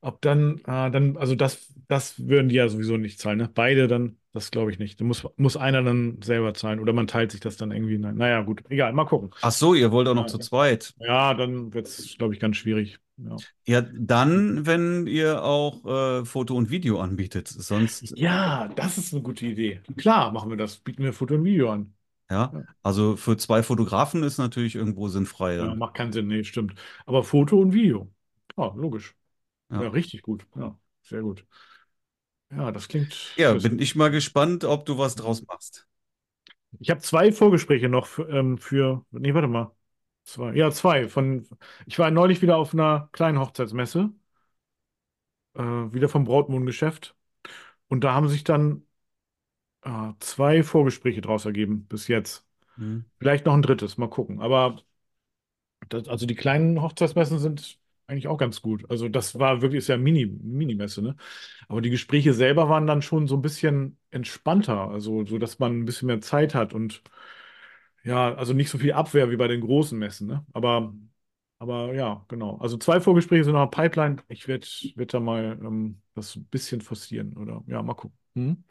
ob dann, äh, dann, also das, das würden die ja sowieso nicht zahlen, ne? Beide dann, das glaube ich nicht. Da muss, muss einer dann selber zahlen oder man teilt sich das dann irgendwie. Nein. Naja, gut, egal, mal gucken. Ach so, ihr wollt auch noch Ja, zu zweit. ja, dann wird es, glaube ich, ganz schwierig. Ja. Ja, dann, wenn ihr auch äh, Foto und Video anbietet. Sonst, Ja, das ist eine gute Idee. Klar, machen wir das. Bieten wir Foto und Video an. ja, also für zwei Fotografen ist natürlich irgendwo sinnfrei ja, macht keinen Sinn. Nee, stimmt. Aber Foto und Video. Ja, logisch. Ja, Ja. richtig gut. Ja, sehr gut. Ja, das klingt Ja, schlüssig. bin ich mal gespannt, ob du was draus machst. Ich habe zwei Vorgespräche noch für, ähm, für, nee, warte mal. Zwei, ja, zwei. Von, ich war neulich wieder auf einer kleinen Hochzeitsmesse, äh, wieder vom Brautmodengeschäft. Und da haben sich dann äh, zwei Vorgespräche draus ergeben bis jetzt. Hm. Vielleicht noch ein drittes, mal gucken. Aber das, also die kleinen Hochzeitsmessen sind eigentlich auch ganz gut. Also das war wirklich, ist ja Mini, Minimesse, ne? Aber die Gespräche selber waren dann schon so ein bisschen entspannter, also so, dass man ein bisschen mehr Zeit hat und ja, also nicht so viel Abwehr wie bei den großen Messen, ne? Aber, aber ja, genau. Also zwei Vorgespräche sind noch in Pipeline. Ich werde werd da mal ähm, das ein bisschen forcieren oder ja, mal gucken. Hm?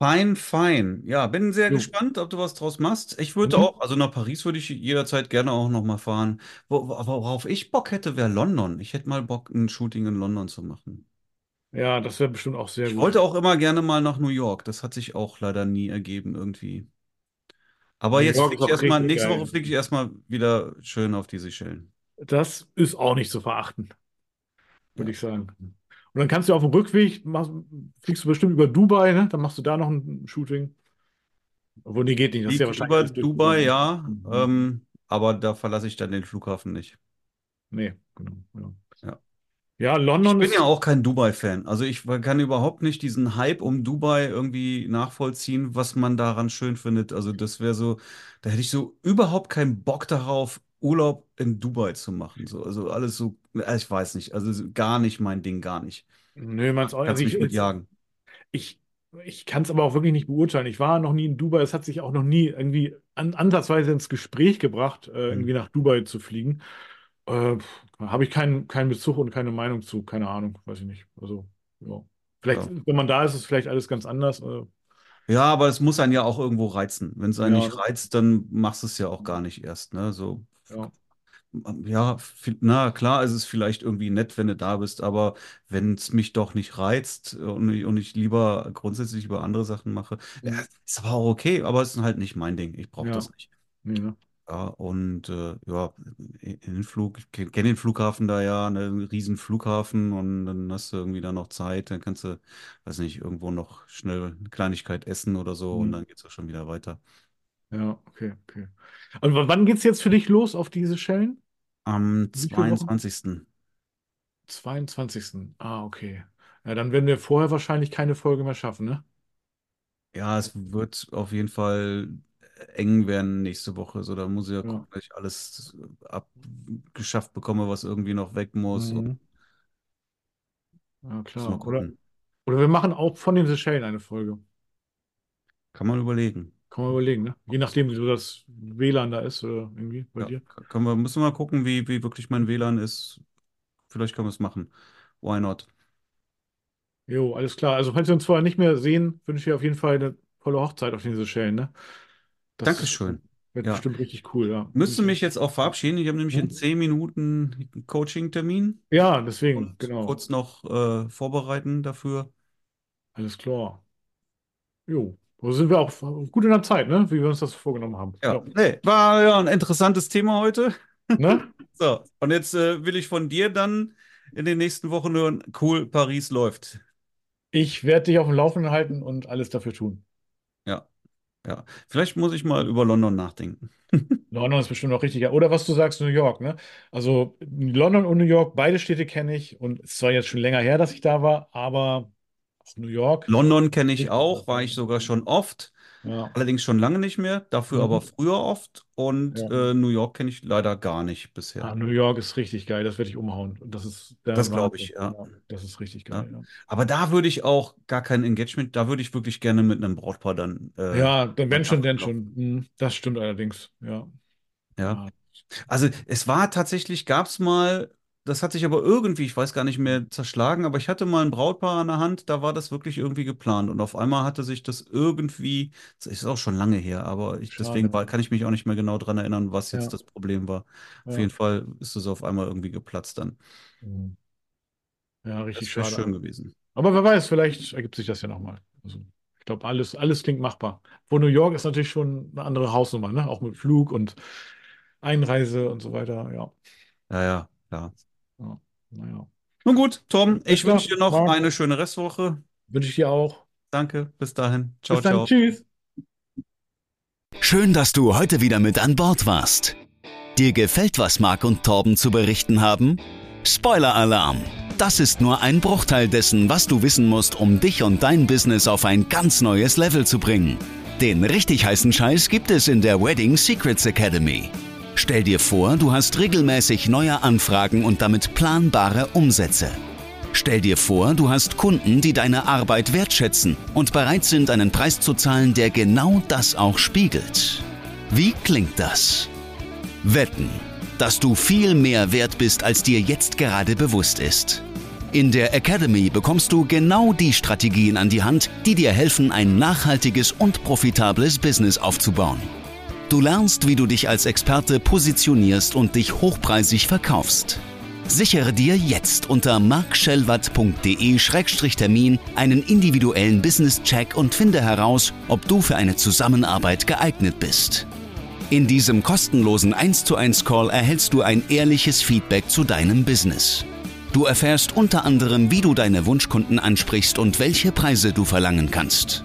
Fein, fein. Ja, bin sehr Jo. gespannt, ob du was draus machst. Ich würde Mhm. auch, also nach Paris würde ich jederzeit gerne auch nochmal fahren. Wo, wo- worauf ich Bock hätte, wäre London. Ich hätte mal Bock, ein Shooting in London zu machen. Ja, das wäre bestimmt auch sehr Ich gut. wollte auch immer gerne mal nach New York. Das hat sich auch leider nie ergeben irgendwie. Aber jetzt fliege ich erstmal, nächste geil. Woche fliege ich erstmal wieder schön auf die Seychellen. Das ist auch nicht zu verachten, würde Ja. ich sagen. Und dann kannst du auf dem Rückweg, machst, fliegst du bestimmt über Dubai, ne? Dann machst du da noch ein Shooting. Obwohl, nee, geht nicht. Das ist ja wahrscheinlich über Dubai, ja, Mhm. ähm, aber da verlasse ich dann den Flughafen nicht. Nee, genau. Ja, Ja. ja Ich London bin ja auch kein Dubai-Fan. Also ich kann überhaupt nicht diesen Hype um Dubai irgendwie nachvollziehen, was man daran schön findet. Also das wäre so, da hätte ich so überhaupt keinen Bock darauf, Urlaub in Dubai zu machen. So, also alles so, äh, ich weiß nicht, also so gar nicht mein Ding, gar nicht. Nö, meinst auch Kannst also ich, mich mit jagen. ich, ich kann es aber auch wirklich nicht beurteilen. Ich war noch nie in Dubai. Es hat sich auch noch nie irgendwie an, ansatzweise ins Gespräch gebracht, äh, irgendwie Hm. nach Dubai zu fliegen. Äh, habe ich keinen, keinen Bezug und keine Meinung zu. Keine Ahnung, weiß ich nicht. Also, ja. Vielleicht, Ja. wenn man da ist, ist vielleicht alles ganz anders. Äh, Ja, aber es muss einen ja auch irgendwo reizen. Wenn es einen Ja. nicht reizt, dann machst du es ja auch gar nicht erst, ne? So, ja. ja, na klar, ist es vielleicht irgendwie nett, wenn du da bist, aber wenn es mich doch nicht reizt und ich, und ich lieber grundsätzlich über andere Sachen mache, ja, ist aber auch okay, aber es ist halt nicht mein Ding. Ich brauche Ja. das nicht. Nee, ne? Ja, und äh, ja, in den Flug, ich kenne kenn den Flughafen da ja, ne, einen riesen Flughafen und dann hast du irgendwie da noch Zeit, dann kannst du, weiß nicht, irgendwo noch schnell eine Kleinigkeit essen oder so und Mhm. dann geht's auch schon wieder weiter. Ja, okay, okay. Und w- wann geht es jetzt für dich los auf diese Schellen? Am Wie viele Wochen? 22. 22. Ah, okay. Ja, dann werden wir vorher wahrscheinlich keine Folge mehr schaffen, ne? Ja, es wird auf jeden Fall eng werden nächste Woche. So, da muss ich ja Ja. gucken, dass ich alles abgeschafft bekomme, was irgendwie noch weg muss. Mhm. Ja, klar. Oder, oder wir machen auch von den Seychellen eine Folge. Kann man überlegen. Kann man überlegen, ne? Je nachdem, wie so das WLAN da ist oder irgendwie bei Ja, dir. können wir, müssen wir mal gucken, wie, wie wirklich mein WLAN ist. Vielleicht können wir es machen. Why not? Jo, alles klar. Also, falls wir uns vorher nicht mehr sehen, wünsche ich dir auf jeden Fall eine tolle Hochzeit auf den Seychellen, ne? Das Dankeschön. wird Ja. bestimmt richtig cool, ja. Müsste mich jetzt auch verabschieden. Ich habe nämlich in Mhm. zehn Minuten einen Coaching-Termin Ja, deswegen, genau. kurz noch äh, vorbereiten dafür. Alles klar. Jo. So sind wir auch gut in der Zeit, ne? Wie wir uns das vorgenommen haben. Ja, nee, war ja ein interessantes Thema heute. Ne? So, und jetzt äh, will ich von dir dann in den nächsten Wochen hören, cool, Paris läuft. Ich werde dich auf dem Laufenden halten und alles dafür tun. Ja. Vielleicht muss ich mal über London nachdenken. London ist bestimmt auch richtig. Oder was du sagst, New York, ne? Also London und New York, beide Städte kenne ich. Und es zwar jetzt schon länger her, dass ich da war, aber New York. London kenne ich auch, war ich sogar schon oft, Ja. allerdings schon lange nicht mehr, dafür Mhm. aber früher oft. Und Ja. äh, New York kenne ich leider gar nicht bisher. Ah, New York ist richtig geil. Das werde ich umhauen. Das ist Das glaub ich, ja. Das ist richtig geil. Ja, Aber da würde ich auch gar kein Engagement, da würde ich wirklich gerne mit einem Brautpaar dann. äh, ja dann wenn schon, denn schon. Mhm, Das stimmt allerdings. Ja. Ja. Also es war tatsächlich, gab es mal, das hat sich aber irgendwie, ich weiß gar nicht mehr, zerschlagen, aber ich hatte mal ein Brautpaar an der Hand, da war das wirklich irgendwie geplant und auf einmal hatte sich das irgendwie, das ist auch schon lange her, aber ich, deswegen war, kann ich mich auch nicht mehr genau dran erinnern, was jetzt Ja. das Problem war. Auf Ja. jeden Fall ist es auf einmal irgendwie geplatzt dann. Mhm. Ja, richtig Das schade. schön gewesen. Aber wer weiß, vielleicht ergibt sich das ja nochmal. Also, ich glaube, alles, alles klingt machbar. Wo New York ist natürlich schon eine andere Hausnummer, ne? Auch mit Flug und Einreise und so weiter. Ja. Ja, ja, klar. ja. Naja. Nun gut, Tom, ich klar, wünsche dir noch Marc. eine schöne Restwoche. Wünsche ich dir auch. Danke, bis dahin. Ciao, Bis dann. ciao. Tschüss. Schön, dass du heute wieder mit an Bord warst. Dir gefällt, was Marc und Torben zu berichten haben? Spoiler-Alarm! Das ist nur ein Bruchteil dessen, was du wissen musst, um dich und dein Business auf ein ganz neues Level zu bringen. Den richtig heißen Scheiß gibt es in der Wedding Secrets Academy. Stell dir vor, du hast regelmäßig neue Anfragen und damit planbare Umsätze. Stell dir vor, du hast Kunden, die deine Arbeit wertschätzen und bereit sind, einen Preis zu zahlen, der genau das auch spiegelt. Wie klingt das? Wetten, dass du viel mehr wert bist, als dir jetzt gerade bewusst ist. In der Academy bekommst du genau die Strategien an die Hand, die dir helfen, ein nachhaltiges und profitables Business aufzubauen. Du lernst, wie du dich als Experte positionierst und dich hochpreisig verkaufst. Sichere dir jetzt unter markschellwatt.de-termin einen individuellen Business-Check und finde heraus, ob du für eine Zusammenarbeit geeignet bist. In diesem kostenlosen 1 zu 1 Call erhältst du ein ehrliches Feedback zu deinem Business. Du erfährst unter anderem, wie du deine Wunschkunden ansprichst und welche Preise du verlangen kannst.